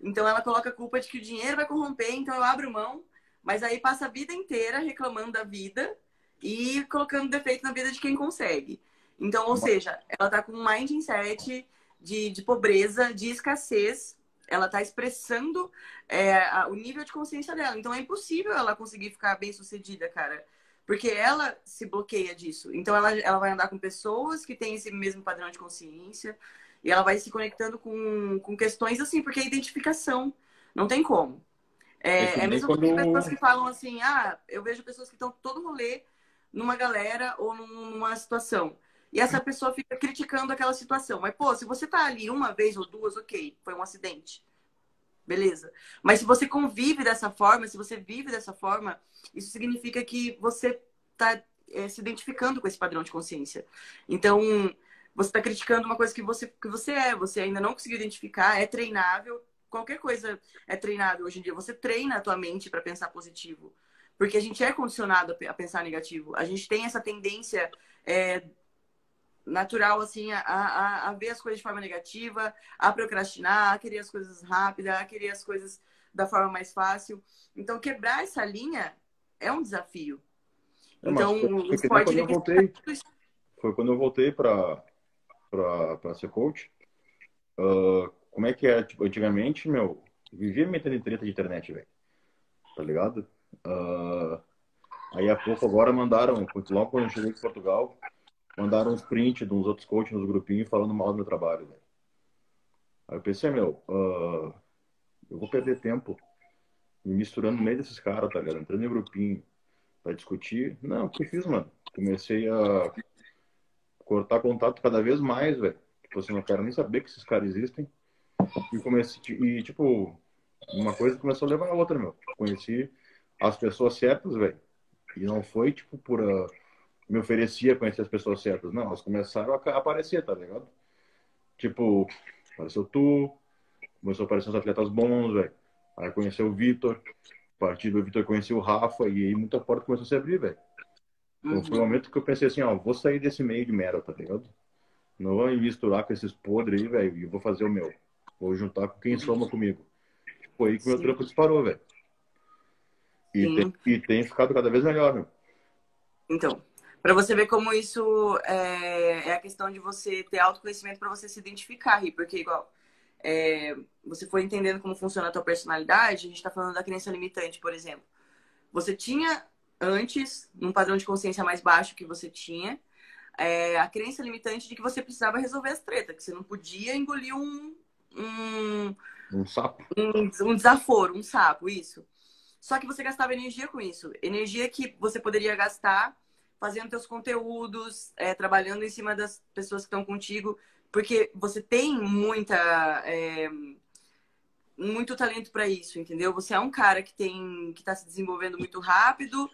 A: Então ela coloca a culpa de que o dinheiro vai corromper, então eu abro mão mas aí passa a vida inteira reclamando da vida e colocando defeito na vida de quem consegue. Então, ou seja, ela tá com um mindset de, de pobreza, de escassez. Ela tá expressando é, a, o nível de consciência dela. Então, é impossível ela conseguir ficar bem sucedida, cara. Porque ela se bloqueia disso. Então, ela, ela vai andar com pessoas que têm esse mesmo padrão de consciência. E ela vai se conectando com, com questões assim, porque é identificação. Não tem como. É, é mesmo quando... pessoas que falam assim, ah, eu vejo pessoas que estão todo rolê numa galera ou numa situação. E essa pessoa fica criticando aquela situação. Mas, pô, se você tá ali uma vez ou duas, ok, foi um acidente. Beleza. Mas se você convive dessa forma, se você vive dessa forma, isso significa que você tá é, se identificando com esse padrão de consciência. Então, você está criticando uma coisa que você, que você é, você ainda não conseguiu identificar, é treinável. Qualquer coisa é treinável hoje em dia. Você treina a tua mente para pensar positivo. Porque a gente é condicionado a pensar negativo. A gente tem essa tendência é, natural, assim, a, a, a, ver as coisas de forma negativa, a procrastinar, a querer as coisas rápidas, a querer as coisas da forma mais fácil. Então, quebrar essa linha é um desafio.
B: É, então, o esporte... Quando eu voltei, foi quando eu voltei para para ser coach. Uh, como é que é? Tipo, antigamente, meu, vivia metendo em treta de internet, velho. Tá ligado? Uh, aí há pouco agora mandaram, logo quando eu cheguei de Portugal, mandaram uns print de uns outros coaches nos grupinhos falando mal do meu trabalho, velho. Aí eu pensei, meu, uh, eu vou perder tempo me misturando no meio desses caras, tá ligado? Entrando em grupinho pra discutir. Não, o que fiz, mano? Comecei a cortar contato cada vez mais, velho. Tipo assim, não quero nem saber que esses caras existem. E comecei, e tipo, uma coisa começou a levar a outra, meu. Conheci as pessoas certas, velho. E não foi, tipo, por. Uh, me oferecia conhecer as pessoas certas. Não, elas começaram a aparecer, tá ligado? Tipo, apareceu tu, começou a aparecer os atletas bons, velho. Aí conheceu o Vitor, a partir do Vitor conheceu o Rafa, e aí muita porta começou a se abrir, velho. Então foi o uhum. momento que eu pensei assim, ó, vou sair desse meio de merda, tá ligado? Não vou me misturar com esses podres aí, velho, e vou fazer o meu. Vou juntar com quem soma comigo. Foi aí que Sim. meu trampo disparou, velho. E tem, e tem ficado cada vez melhor, meu.
A: Então, para você ver como isso é, é, a questão de você ter autoconhecimento para você se identificar, porque igual é, você foi entendendo como funciona a tua personalidade, a gente está falando da crença limitante, por exemplo. Você tinha antes, num padrão de consciência mais baixo que você tinha, é, a crença limitante de que você precisava resolver as tretas, que você não podia engolir um. Um,
B: um sapo.
A: Um, um desaforo, um sapo, isso. Só que você gastava energia com isso. Energia que você poderia gastar fazendo seus conteúdos, é, trabalhando em cima das pessoas que estão contigo, porque você tem muita. É, muito talento para isso, entendeu? Você é um cara que tem que está se desenvolvendo muito rápido,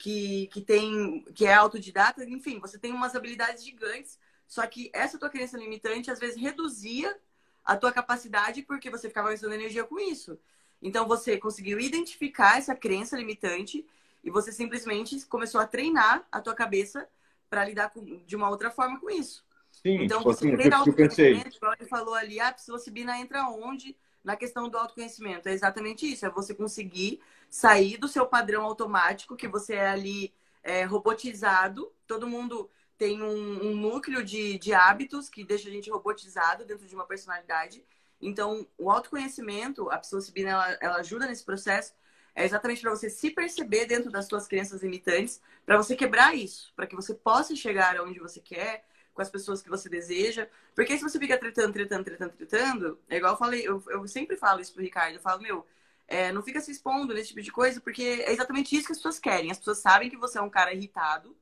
A: que, que tem que é autodidata, enfim, você tem umas habilidades gigantes, só que essa tua crença limitante às vezes reduzia a tua capacidade porque você ficava gastando energia com isso. Então você conseguiu identificar essa crença limitante e você simplesmente começou a treinar a tua cabeça para lidar com, de uma outra forma com isso.
B: Sim,
A: então
B: tipo
A: você
B: assim,
A: treinar
B: o que eu pensei.
A: Ele falou ali, a psilocibina entra onde? Na questão do autoconhecimento. É exatamente isso, é você conseguir sair do seu padrão automático, que você é ali é, robotizado. Todo mundo tem um, um núcleo de, de hábitos que deixa a gente robotizado dentro de uma personalidade. Então, o autoconhecimento, a psilocibina, ela, ela ajuda nesse processo, é exatamente para você se perceber dentro das suas crenças limitantes, para você quebrar isso, para que você possa chegar aonde você quer, com as pessoas que você deseja. Porque se você fica tretando, tretando, tretando, tretando, é igual eu falei, eu, eu sempre falo isso pro Ricardo, eu falo, meu, é, não fica se expondo nesse tipo de coisa, porque é exatamente isso que as pessoas querem. As pessoas sabem que você é um cara irritado,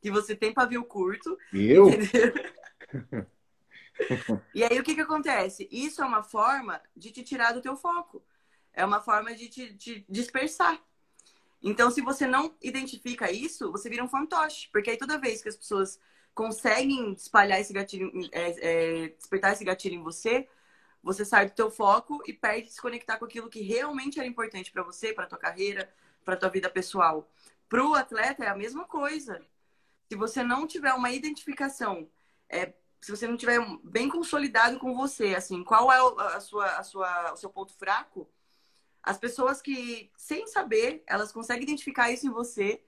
A: que você tem pavio curto.
B: E eu?
A: e aí o que que acontece? Isso é uma forma de te tirar do teu foco. É uma forma de te, te dispersar. Então, se você não identifica isso, você vira um fantoche. Porque aí toda vez que as pessoas conseguem espalhar esse gatilho, é, é, despertar esse gatilho em você, você sai do teu foco e perde de se conectar com aquilo que realmente era importante para você, para tua carreira, para tua vida pessoal. Para o atleta é a mesma coisa. Se você não tiver uma identificação, é, se você não tiver bem consolidado com você, assim, qual é a sua, a sua, o seu ponto fraco, as pessoas que, sem saber, elas conseguem identificar isso em você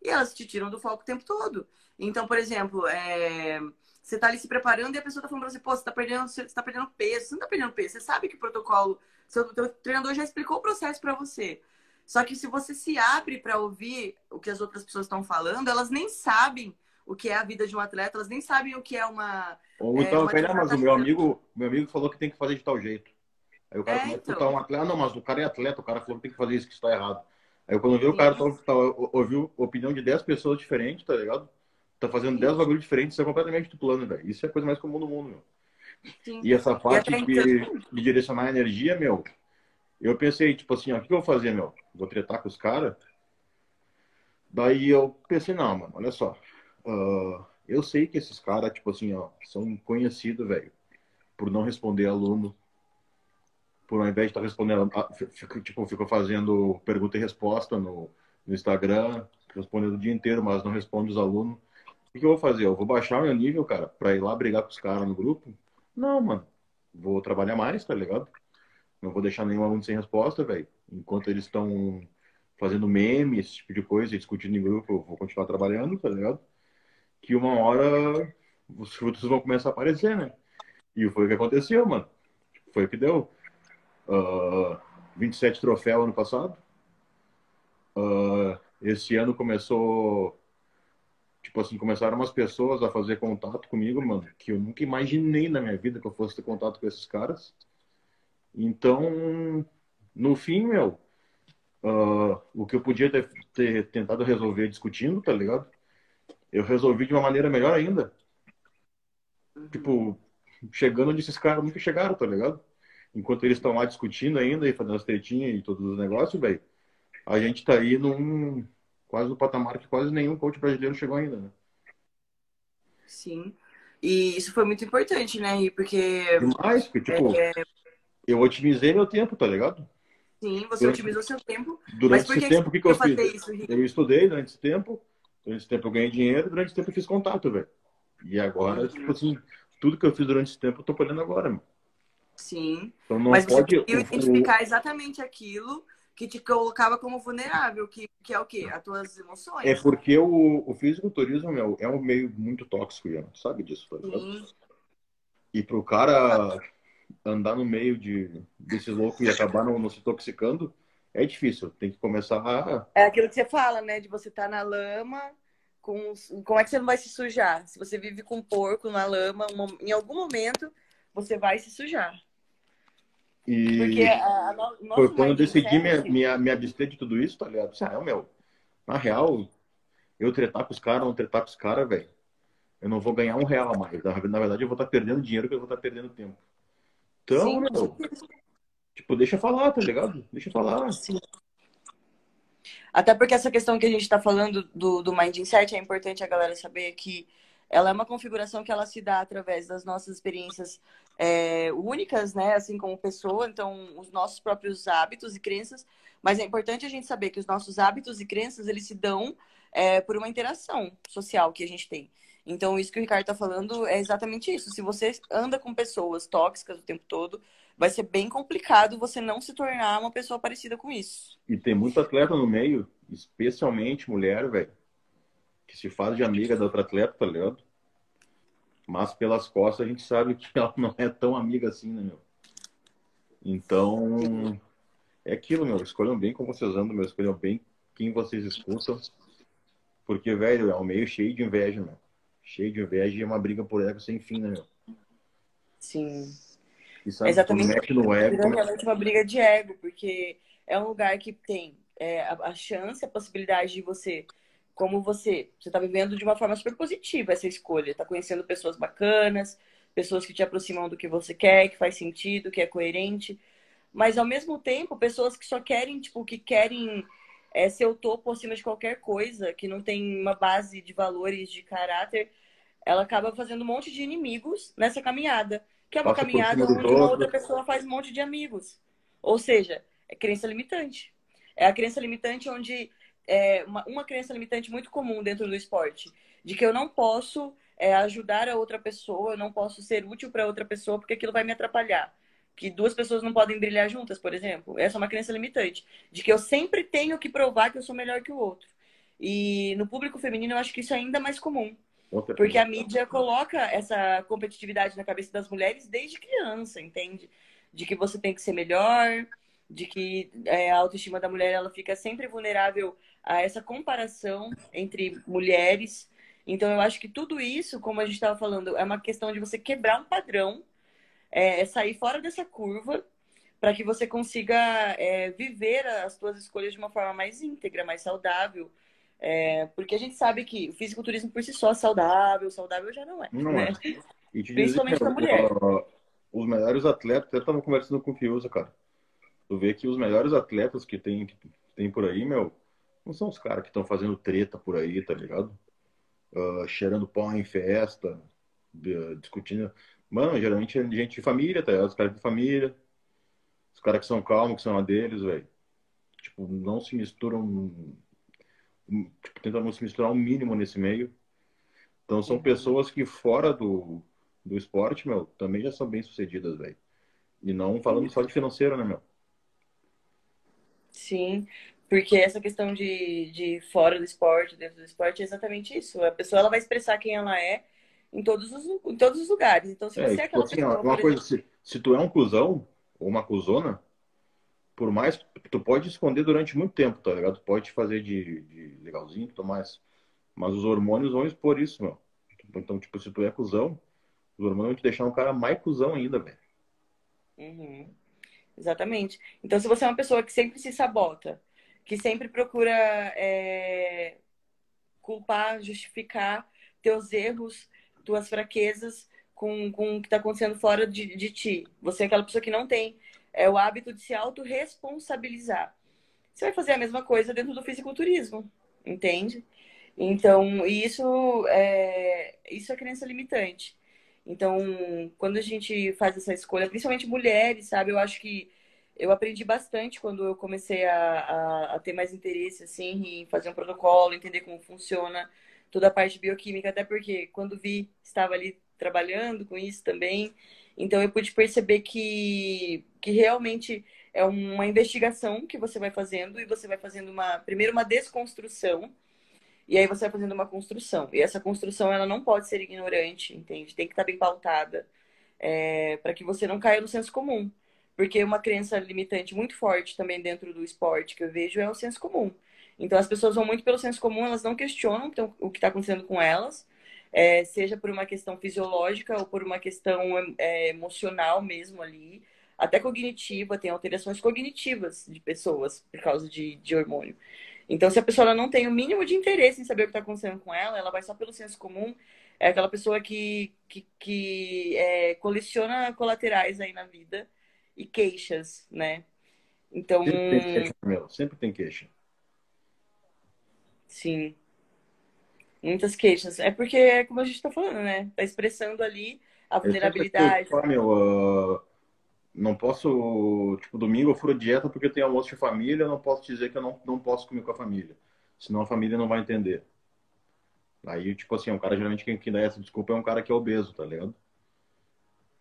A: e elas te tiram do foco o tempo todo. Então, por exemplo, é, você tá ali se preparando e a pessoa tá falando pra você, pô, você tá perdendo, você tá perdendo peso, você não tá perdendo peso, você sabe que o protocolo, seu treinador já explicou o processo para você. Só que se você se abre para ouvir o que as outras pessoas estão falando, elas nem sabem o que é a vida de um atleta, elas nem sabem o que é uma.
B: Ou é, então, é, mas o meu amigo, meu amigo falou que tem que fazer de tal jeito. Aí o cara é, então... um atleta, ah, não, mas o cara é atleta, o cara falou que tem que fazer isso, que está errado. Aí quando viu o cara tá, ouviu a opinião de 10 pessoas diferentes, tá ligado? Tá fazendo 10 bagulhos diferentes, isso é completamente do plano, velho. Isso é a coisa mais comum do mundo, meu. Sim. E essa parte e de, então... de, direcionar a energia, meu, eu pensei, tipo assim, ó, o que eu vou fazer, meu? Vou tretar com os caras? Daí eu pensei, não, mano, olha só. Uh, Eu sei que esses caras, tipo assim, ó, são conhecidos, velho, por não responder aluno, por ao invés de estar tá respondendo, fico, tipo, ficou fazendo pergunta e resposta no, no Instagram, respondendo o dia inteiro, mas não responde os alunos. O que eu vou fazer? Eu vou baixar meu nível, cara, pra ir lá brigar com os caras no grupo? Não, mano. Vou trabalhar mais, tá ligado? Não vou deixar nenhum aluno sem resposta, velho. Enquanto eles estão fazendo memes, esse tipo de coisa, discutindo em grupo, eu vou continuar trabalhando, tá ligado? Que uma hora os frutos vão começar a aparecer, né? E foi o que aconteceu, mano. Foi o que deu. Uh, 27 troféus ano passado. Uh, esse ano começou. Tipo assim, começaram umas pessoas a fazer contato comigo, mano, que eu nunca imaginei na minha vida que eu fosse ter contato com esses caras. Então, no fim, meu, uh, o que eu podia ter, ter, tentado resolver discutindo, tá ligado? Eu resolvi de uma maneira melhor ainda. Uhum. Tipo, chegando onde esses caras nunca chegaram, tá ligado? Enquanto eles estão lá discutindo ainda e fazendo as tretinhas e todos os negócios, velho, a gente tá aí num quase no patamar que quase nenhum coach brasileiro chegou ainda, né?
A: Sim. E isso foi muito importante, né? Porque.
B: Demais, porque, tipo, é... eu otimizei meu tempo, tá ligado?
A: Sim, você durante, otimizou seu tempo.
B: Durante esse tempo, o que, que eu fiz? Isso, eu estudei durante esse tempo, durante esse tempo eu ganhei dinheiro, durante esse tempo eu fiz contato, velho. E agora, uhum. tipo assim, tudo que eu fiz durante esse tempo eu tô colhendo agora, mano.
A: Sim. Então não Mas pode... você conseguiu identificar exatamente aquilo que te colocava como vulnerável, que, que é o quê? As tuas emoções.
B: É porque o, o fisiculturismo, meu, é um meio muito tóxico, Ian. Sabe disso? Tá Sim. E pro cara andar no meio de desses loucos e acabar não, não se toxicando, é difícil. Tem que começar a...
A: É aquilo que você fala, né? De você estar tá na lama, com... como é que você não vai se sujar? Se você vive com porco na lama, em algum momento você vai se sujar.
B: E Porque a, a, foi quando eu decidi me, me, me abster de tudo isso, tá ligado? Ah, meu, na real, eu tretar com os caras, não tretar com os caras, velho, eu não vou ganhar um real a mais. Na, verdade, eu vou estar tá perdendo dinheiro que eu vou estar tá perdendo tempo. Então, Sim, meu, tipo, deixa falar, tá ligado? Deixa falar. Sim.
A: Até porque essa questão que a gente está falando do, do Mindset é importante a galera saber que ela é uma configuração que ela se dá através das nossas experiências é, únicas, né? Assim como pessoa, então os nossos próprios hábitos e crenças. Mas é importante a gente saber que os nossos hábitos e crenças eles se dão é, por uma interação social que a gente tem. Então, isso que o Ricardo está falando é exatamente isso. Se você anda com pessoas tóxicas o tempo todo, vai ser bem complicado você não se tornar uma pessoa parecida com isso.
B: E tem muito atleta no meio, especialmente mulher, velho, que se faz de amiga da outra atleta, tá ligado? Mas pelas costas a gente sabe que ela não é tão amiga assim, né, meu? Então, é aquilo, meu. Escolham bem como vocês andam, meu. Escolham bem quem vocês escutam. Porque, velho, é um meio cheio de inveja, meu cheio de inveja e é uma briga por ego sem fim, né, meu?
A: Sim.
B: E sabe, Exatamente. No ego,
A: é realmente uma briga de ego, porque é um lugar que tem é, a chance, a possibilidade de você, como você, você está vivendo de uma forma super positiva essa escolha, está conhecendo pessoas bacanas, pessoas que te aproximam do que você quer, que faz sentido, que é coerente, mas ao mesmo tempo, pessoas que só querem, tipo, que querem é, ser o topo acima de qualquer coisa, que não tem uma base de valores, de caráter, ela acaba fazendo um monte de inimigos nessa caminhada. Que é uma Passa caminhada onde uma outra pessoa faz um monte de amigos. Ou seja, é crença limitante. É a crença limitante onde. É uma, uma crença limitante muito comum dentro do esporte. De que eu não posso é, ajudar a outra pessoa, eu não posso ser útil para outra pessoa porque aquilo vai me atrapalhar que duas pessoas não podem brilhar juntas, por exemplo. Essa é uma crença limitante. De que eu sempre tenho que provar que eu sou melhor que o outro. E no público feminino eu acho que isso é ainda mais comum. Porque a mídia coloca essa competitividade na cabeça das mulheres desde criança, entende? De que você tem que ser melhor, de que é, a autoestima da mulher ela fica sempre vulnerável a essa comparação entre mulheres. Então eu acho que tudo isso, como a gente estava falando, é uma questão de você quebrar um padrão é, é, sair fora dessa curva para que você consiga é, viver as suas escolhas de uma forma mais íntegra, mais saudável. É, porque a gente sabe que o fisiculturismo por si só é saudável, saudável já não é.
B: Não né? é. Principalmente para mulher. os melhores atletas, até estava conversando com o Fiuza, cara. Tu vê que os melhores atletas que tem, que tem por aí, meu, não são os caras que estão fazendo treta por aí, tá ligado? uh, cheirando pó em festa, discutindo. Mano, geralmente é gente de família, tá? Os caras de família. Os caras que são calmos, que são a deles, velho. Tipo, não se misturam. Tipo, tentam não se misturar o um mínimo nesse meio. Então são pessoas que fora do, do esporte, meu, também já são bem sucedidas, velho. E não falando só de financeiro, né, meu?
A: Sim, porque essa questão de, de fora do esporte, dentro do esporte, é exatamente isso. A pessoa ela vai expressar quem ela é em todos os, em todos os lugares. Então, se é, você é,
B: é aquela assim, pessoa, uma coisa, exemplo... se, se tu é um cuzão ou uma cuzona, por mais tu pode esconder durante muito tempo, tá ligado? Tu pode fazer de, de legalzinho, tudo mais. Mas os hormônios vão expor isso, meu. Então, tipo, se tu é cuzão, os hormônios vão te deixar um cara mais cuzão ainda, velho.
A: Uhum. Exatamente. Então, se você é uma pessoa que sempre se sabota, que sempre procura é, culpar, justificar teus erros, tuas fraquezas com, com o que está acontecendo fora de, de ti. Você é aquela pessoa que não tem é, o hábito de se autorresponsabilizar. Você vai fazer a mesma coisa dentro do fisiculturismo, entende? Então, isso é, isso é crença limitante. Então, quando a gente faz essa escolha, principalmente mulheres, sabe? Eu acho que eu aprendi bastante quando eu comecei a, a, a, ter mais interesse, assim, em fazer um protocolo, entender como funciona toda a parte bioquímica, até porque quando vi, estava ali trabalhando com isso também, então eu pude perceber que, que realmente é uma investigação que você vai fazendo e você vai fazendo uma, primeiro uma desconstrução, e aí você vai fazendo uma construção. E essa construção, ela não pode ser ignorante, entende? Tem que estar bem pautada, é, para que você não caia no senso comum. Porque uma crença limitante muito forte também dentro do esporte que eu vejo é o senso comum. Então as pessoas vão muito pelo senso comum, elas não questionam então, o que está acontecendo com elas, é, seja por uma questão fisiológica ou por uma questão é, emocional mesmo ali, até cognitiva, tem alterações cognitivas de pessoas por causa de, de hormônio. Então, se a pessoa não tem o mínimo de interesse em saber o que está acontecendo com ela, ela vai só pelo senso comum, é aquela pessoa que, que, que é, coleciona colaterais aí na vida e queixas, né? Então.
B: Sempre tem queixa, meu. Sempre tem queixa.
A: Sim. Muitas queixas. É porque, é como a gente está falando, né? Tá expressando ali a vulnerabilidade.
B: Eu, meu, uh, não posso, tipo, domingo eu furo dieta porque eu tenho almoço de família, eu não posso dizer que eu não, não posso comer com a família. Senão a família não vai entender. Aí, tipo assim, um cara geralmente quem, quem dá essa desculpa é um cara que é obeso, tá ligado?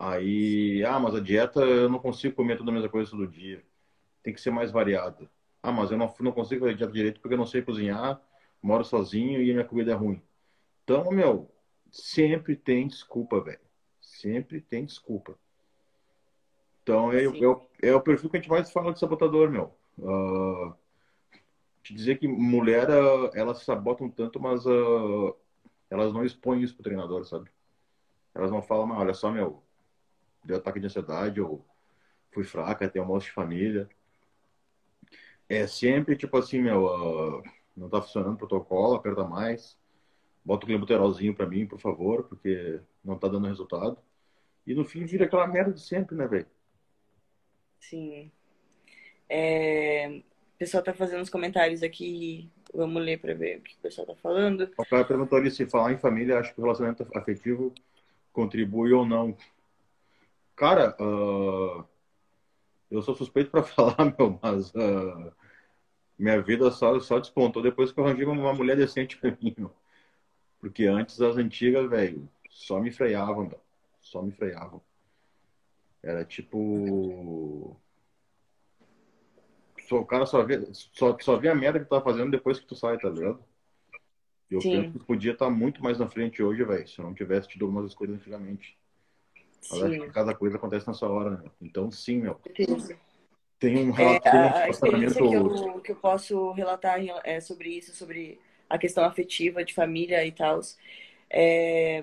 B: Aí, ah, mas a dieta eu não consigo comer toda a mesma coisa todo dia. Tem que ser mais variada. Ah, mas eu não, não consigo fazer dieta direito porque eu não sei cozinhar, moro sozinho e a minha comida é ruim. Então, meu, sempre tem desculpa, velho. Sempre tem desculpa. Então, é, é, é, o perfil que a gente mais fala de sabotador, meu. Uh, te dizer que mulher, uh, elas sabotam tanto, mas uh, elas não expõem isso pro treinador, sabe? Elas não falam, mas olha só, meu, deu ataque de ansiedade, ou fui fraca, tem almoço de família. É sempre tipo assim, meu, uh, não tá funcionando o protocolo, aperta mais. Bota o clenbuterolzinho pra mim, por favor, porque não tá dando resultado. E no fim vira aquela merda de sempre, né, velho?
A: Sim. É... O pessoal tá fazendo os comentários aqui. Vamos ler para ver o que o pessoal tá falando.
B: O cara perguntou ali se falar em família, acho que o relacionamento afetivo contribui ou não Cara, uh, eu sou suspeito para falar, meu, mas uh, minha vida só, só despontou depois que eu arranjei uma mulher decente pra mim, meu. Porque antes as antigas, velho, só me freavam, meu. Só me freavam. Era tipo. O cara só vê, só, só vê a merda que tu tá fazendo depois que tu sai, tá ligado? Eu penso que podia estar muito mais na frente hoje, velho, se eu não tivesse tido algumas escolhas antigamente. Que cada coisa acontece na sua hora, né? Então, sim, meu. Tem um
A: relato, é, a, a experiência que eu, que eu posso relatar é, sobre isso, sobre a questão afetiva de família e tal, é,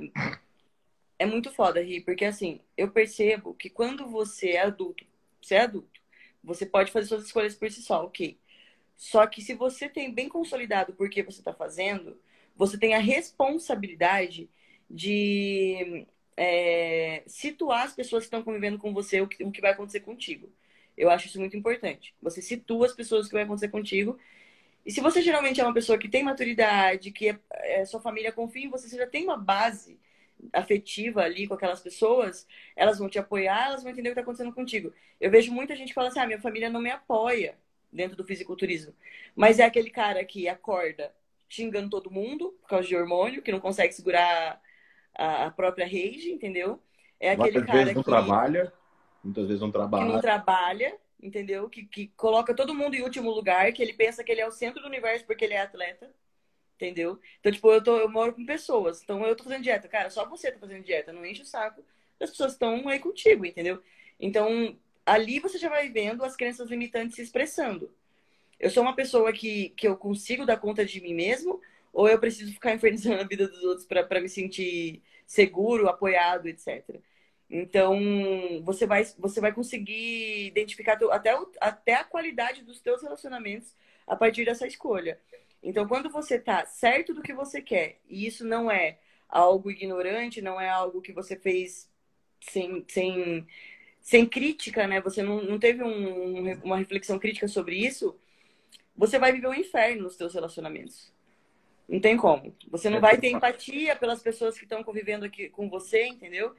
A: é muito foda, Ri, porque assim, eu percebo que quando você é adulto, você é adulto, você pode fazer suas escolhas por si só, ok. Só que se você tem bem consolidado por que você está fazendo, você tem a responsabilidade de é, situar as pessoas que estão convivendo com você, o que, o que vai acontecer contigo. Eu acho isso muito importante. Você situa as pessoas que vai acontecer contigo. E se você geralmente é uma pessoa que tem maturidade, que é, é, sua família confia em você, você já tem uma base afetiva ali com aquelas pessoas, elas vão te apoiar, elas vão entender o que está acontecendo contigo. Eu vejo muita gente falando assim: ah, minha família não me apoia dentro do fisiculturismo. Mas é aquele cara que acorda xingando todo mundo por causa de hormônio, que não consegue segurar a, própria rage, entendeu?
B: É aquele muitas cara vezes não que trabalha, muitas vezes não trabalha.
A: Que não trabalha, entendeu? Que, que coloca todo mundo em último lugar, que ele pensa que ele é o centro do universo porque ele é atleta entendeu? Então, tipo, eu, tô, eu moro com pessoas, então eu tô fazendo dieta. Cara, só você tá fazendo dieta, não enche o saco das pessoas estão aí contigo, entendeu? Então, ali você já vai vendo as crenças limitantes se expressando. Eu sou uma pessoa que, que eu consigo dar conta de mim mesmo, ou eu preciso ficar infernizando a vida dos outros para me sentir seguro, apoiado, etc. Então, você vai, você vai conseguir identificar até, até a qualidade dos teus relacionamentos a partir dessa escolha. Então, quando você está certo do que você quer, e isso não é algo ignorante, não é algo que você fez sem, sem, sem crítica, né? Você não, não teve um, uma reflexão crítica sobre isso, você vai viver um inferno nos seus relacionamentos. Não tem como. Você não vai ter empatia pelas pessoas que estão convivendo aqui com você, entendeu?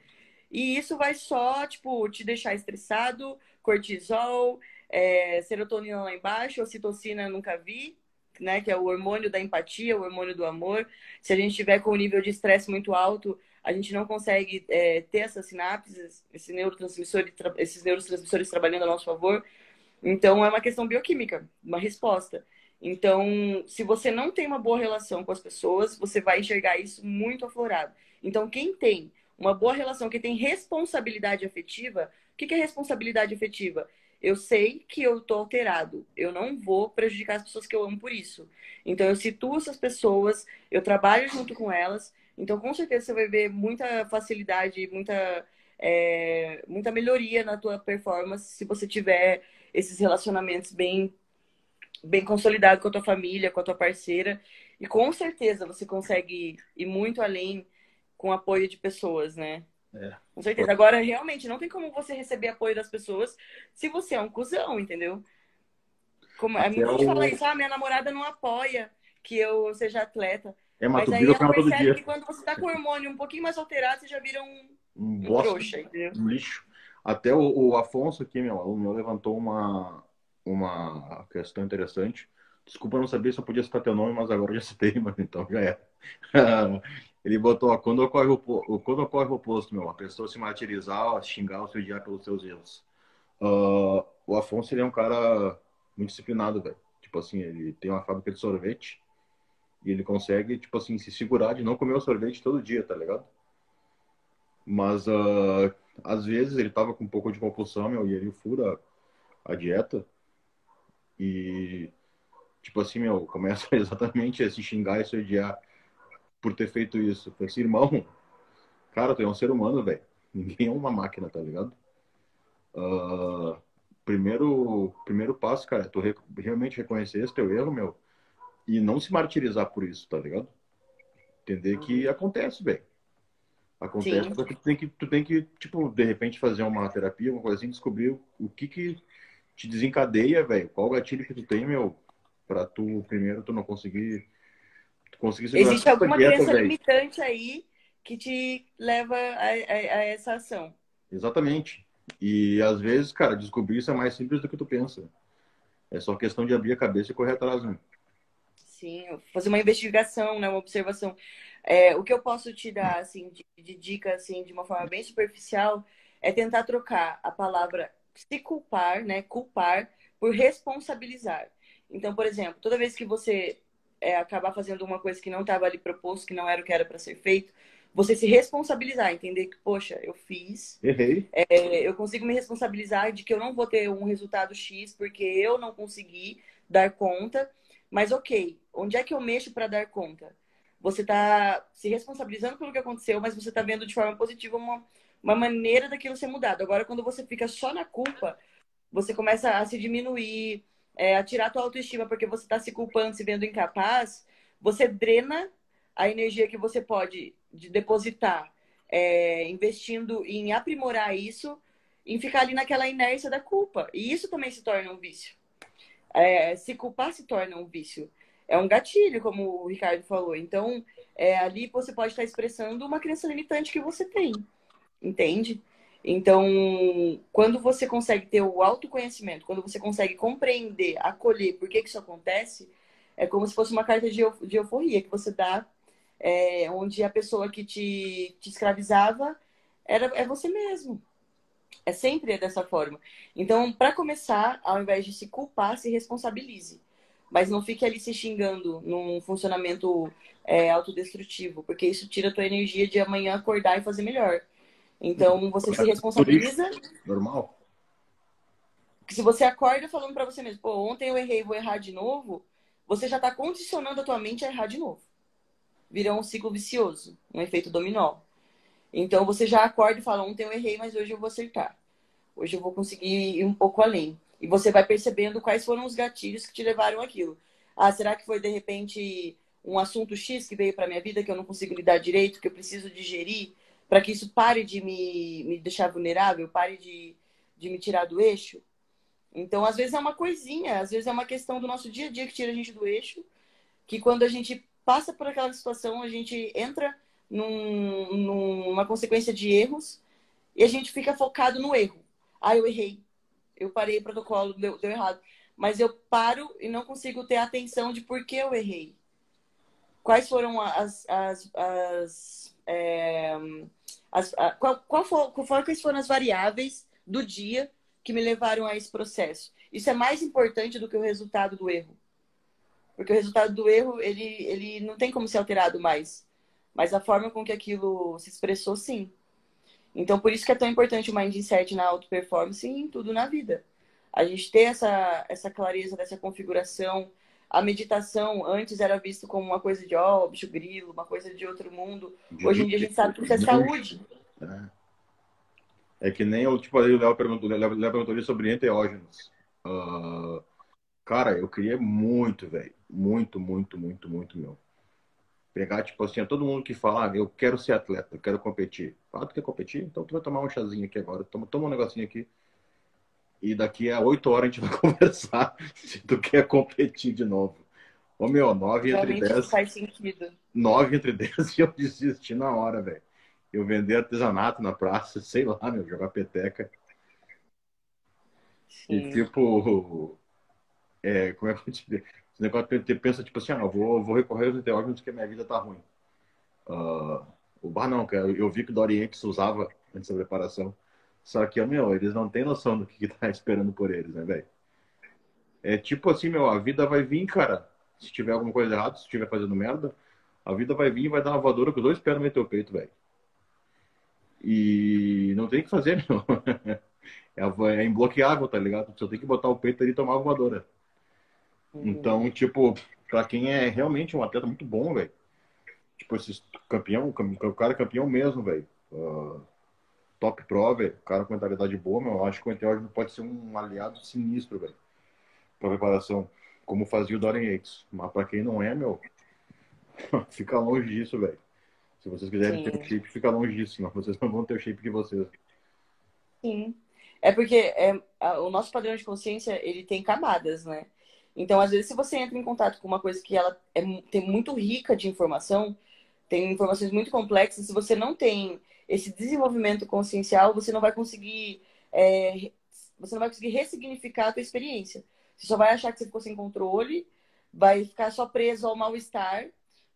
A: E isso vai só, tipo, te deixar estressado, cortisol, é, serotonina lá embaixo, ocitocina nunca vi, né, que é o hormônio da empatia, o hormônio do amor. Se a gente tiver com um nível de estresse muito alto, a gente não consegue é, ter essas sinapses, esse neurotransmissor, esses neurotransmissores trabalhando a nosso favor. Então, é uma questão bioquímica, uma resposta. Então, se você não tem uma boa relação com as pessoas, você vai enxergar isso muito aflorado. Então, quem tem uma boa relação, quem tem responsabilidade afetiva, o que é responsabilidade afetiva? eu sei que eu tô alterado. Eu não vou prejudicar as pessoas que eu amo por isso. Então eu situo essas pessoas, eu trabalho junto com elas. Então com certeza você vai ver muita facilidade, muita é, muita melhoria na tua performance se você tiver esses relacionamentos bem bem consolidados com a tua família, com a tua parceira. E com certeza você consegue ir muito além com apoio de pessoas, né? É. Com certeza. Agora, realmente, não tem como você receber apoio das pessoas se você é um cuzão, entendeu? Como, é muita gente fala isso, ah, minha namorada não apoia que eu seja atleta. É, mas, mas aí ela percebe que quando você tá com o hormônio um pouquinho mais alterado, você já vira um, um, um trouxa, entendeu?
B: Um lixo. Até o, o, Afonso aqui, meu aluno, levantou uma, uma questão interessante. Desculpa, não sabia se eu podia citar teu nome, mas agora já citei, mas então já é. Ele botou, quando ocorre o, quando ocorre o oposto, meu, a pessoa se martirizar, xingar, se odiar pelos seus erros. Uh, o Afonso, ele é um cara muito disciplinado, velho. Tipo assim, ele tem uma fábrica de sorvete e ele consegue, tipo assim, se segurar de não comer o sorvete todo dia, tá ligado? Mas, uh, às vezes, ele tava com um pouco de compulsão, meu, e ele fura a dieta e, tipo assim, meu, começa exatamente a se xingar e se odiar por ter feito isso. Falei assim, irmão, cara, tu é um ser humano, velho. Ninguém é uma máquina, tá ligado? Uh, primeiro, primeiro passo, cara, é tu re realmente reconhecer esse teu erro, meu, e não se martirizar por isso, tá ligado? Entender que acontece, velho. Acontece, porque tu tem que, tu tem que, tipo, de repente fazer uma terapia, uma coisa assim, descobrir o que que te desencadeia, velho. Qual gatilho que tu tem, meu, pra tu, primeiro, tu não conseguir
A: conseguir Existe alguma crença limitante aí que te leva a, a, a, essa ação.
B: Exatamente. E às vezes, cara, descobrir isso é mais simples do que tu pensa. É só questão de abrir a cabeça e correr atrás, né?
A: Sim, fazer uma investigação, né, uma observação. É, o que eu posso te dar, assim, de, de dica, assim, de uma forma bem superficial, é tentar trocar a palavra se culpar, né, culpar, por responsabilizar. Então, por exemplo, toda vez que você é, acabar fazendo uma coisa que não estava ali proposto, que não era o que era para ser feito, você se responsabilizar, entender que, poxa, eu fiz,
B: Errei.
A: É, eu consigo me responsabilizar de que eu não vou ter um resultado X porque eu não consegui dar conta, mas ok, onde é que eu mexo para dar conta? Você está se responsabilizando pelo que aconteceu, mas você está vendo de forma positiva uma, uma maneira daquilo ser mudado. Agora, quando você fica só na culpa, você começa a se diminuir, é, a tirar a tua autoestima porque você está se culpando, se vendo incapaz, você drena a energia que você pode depositar é, investindo em aprimorar isso, em ficar ali naquela inércia da culpa. E isso também se torna um vício. É, se culpar se torna um vício. é um gatilho, como o Ricardo falou. Então, é, ali você pode estar expressando uma crença limitante que você tem, entende? Então, quando você consegue ter o autoconhecimento, quando você consegue compreender, acolher por que, que isso acontece, é como se fosse uma carta de, de euforia que você dá, é, onde a pessoa que te, te escravizava era, é você mesmo. É sempre dessa forma. Então, para começar, ao invés de se culpar, se responsabilize. Mas não fique ali se xingando num funcionamento é, autodestrutivo, porque isso tira a tua energia de amanhã acordar e fazer melhor. Então, você se responsabiliza.
B: Normal.
A: Se você acorda falando para você mesmo, pô, ontem eu errei, vou errar de novo, você já está condicionando a tua mente a errar de novo. Vira um ciclo vicioso, um efeito dominó. Então, você já acorda e fala, ontem eu errei, mas hoje eu vou acertar. Hoje eu vou conseguir ir um pouco além. E você vai percebendo quais foram os gatilhos que te levaram aquilo. Ah, será que foi de repente um assunto X que veio para minha vida que eu não consigo lidar direito, que eu preciso digerir? Para que isso pare de me, me deixar vulnerável, pare de, de me tirar do eixo. Então, às vezes é uma coisinha, às vezes é uma questão do nosso dia a dia que tira a gente do eixo, que quando a gente passa por aquela situação, a gente entra num, numa consequência de erros e a gente fica focado no erro. Ah, eu errei. Eu parei o protocolo, deu, deu errado. Mas eu paro e não consigo ter atenção de por que eu errei. Quais foram as, as, as é, as, a, qual, qual, for, quais foram as variáveis do dia que me levaram a esse processo. Isso é mais importante do que o resultado do erro. Porque o resultado do erro, ele, ele não tem como ser alterado mais. Mas a forma com que aquilo se expressou, sim. Então, por isso que é tão importante o mindset na auto performance e em tudo na vida. A gente ter essa, essa clareza dessa configuração, a meditação antes era visto como uma coisa de ó, oh, bicho grilo, uma coisa de outro mundo. Hoje em dia a gente sabe que isso é saúde.
B: É, é que nem eu, tipo, o Léo perguntou, Léo perguntou ali sobre enteógenos. Uh, cara, eu queria muito, velho. Muito, muito, muito, muito, meu. Pegar, tipo assim, todo mundo que fala, ah, eu quero ser atleta, eu quero competir. Ah, tu quer competir? Então tu vai tomar um chazinho aqui agora. Toma, toma um negocinho aqui e daqui a oito horas a gente vai conversar se tu quer competir de novo. Ô meu, nove entre dez.
A: faz sentido.
B: Nove entre dez e eu desisti na hora, velho. Eu vender artesanato na praça, sei lá, meu, jogar peteca. Sim. E tipo. É, como é que eu te Esse negócio que pensa, tipo assim, ah, vou, vou recorrer aos enteógenos que a minha vida tá ruim. Uh, o bar não, cara. Eu vi que o Dorientes usava antes da preparação. Só que, meu, eles não têm noção do que, que tá esperando por eles, né, velho? É tipo assim, meu, a vida vai vir, cara. Se tiver alguma coisa errada, se estiver fazendo merda, a vida vai vir e vai dar uma voadora com dois pés no teu peito, velho. E não tem o que fazer, meu. É, é imbloqueável, tá ligado? Você tem que botar o peito ali e tomar a voadora. Uhum. Então, tipo, pra quem é realmente um atleta muito bom, velho. Tipo, esses campeão, o cara é campeão mesmo, velho. Uh, top pro, velho. Cara com mentalidade boa, meu. Eu acho que o enteógeno pode ser um aliado sinistro, velho. Pra preparação. Como fazia o Dorian Yates. Mas pra quem não é, meu. fica longe disso, velho. Se vocês quiserem Sim. ter um shape, fica longe disso, senão vocês não vão ter o shape de vocês.
A: Sim. É porque é, a, o nosso padrão de consciência, ele tem camadas, né? Então, às vezes, se você entra em contato com uma coisa que ela é, tem muito rica de informação, tem informações muito complexas, se você não tem esse desenvolvimento consciencial, você não vai conseguir é, você não vai conseguir ressignificar a tua experiência. Você só vai achar que você ficou sem controle, vai ficar só preso ao mal-estar,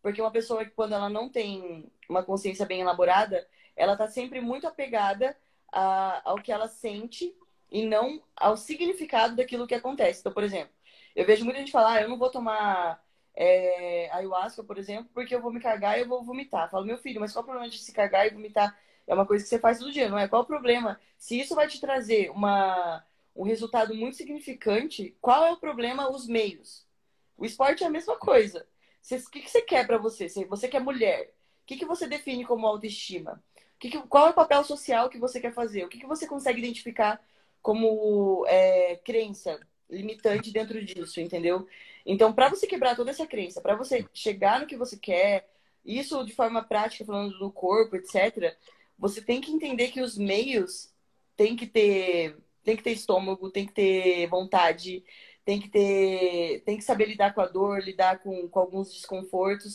A: porque uma pessoa que quando ela não tem uma consciência bem elaborada, ela está sempre muito apegada a, ao que ela sente e não ao significado daquilo que acontece. Então, por exemplo, eu vejo muita gente falar, ah, eu não vou tomar é, ayahuasca, por exemplo, porque eu vou me cagar e eu vou vomitar. Eu falo, meu filho, mas qual o problema de se cagar e vomitar? É uma coisa que você faz todo dia, não é? Qual o problema? Se isso vai te trazer uma, um resultado muito significante, qual é o problema? Os meios. O esporte é a mesma coisa. o que, que você quer para você? Você quer mulher. O que, que você define como autoestima? Que que, qual é o papel social que você quer fazer? O que, que você consegue identificar como é, crença limitante dentro disso, entendeu? Então, para você quebrar toda essa crença, para você chegar no que você quer, isso de forma prática, falando do corpo, etc., você tem que entender que os meios tem que ter, tem que ter estômago, tem que ter vontade, tem que ter, tem que saber lidar com a dor, lidar com, com alguns desconfortos.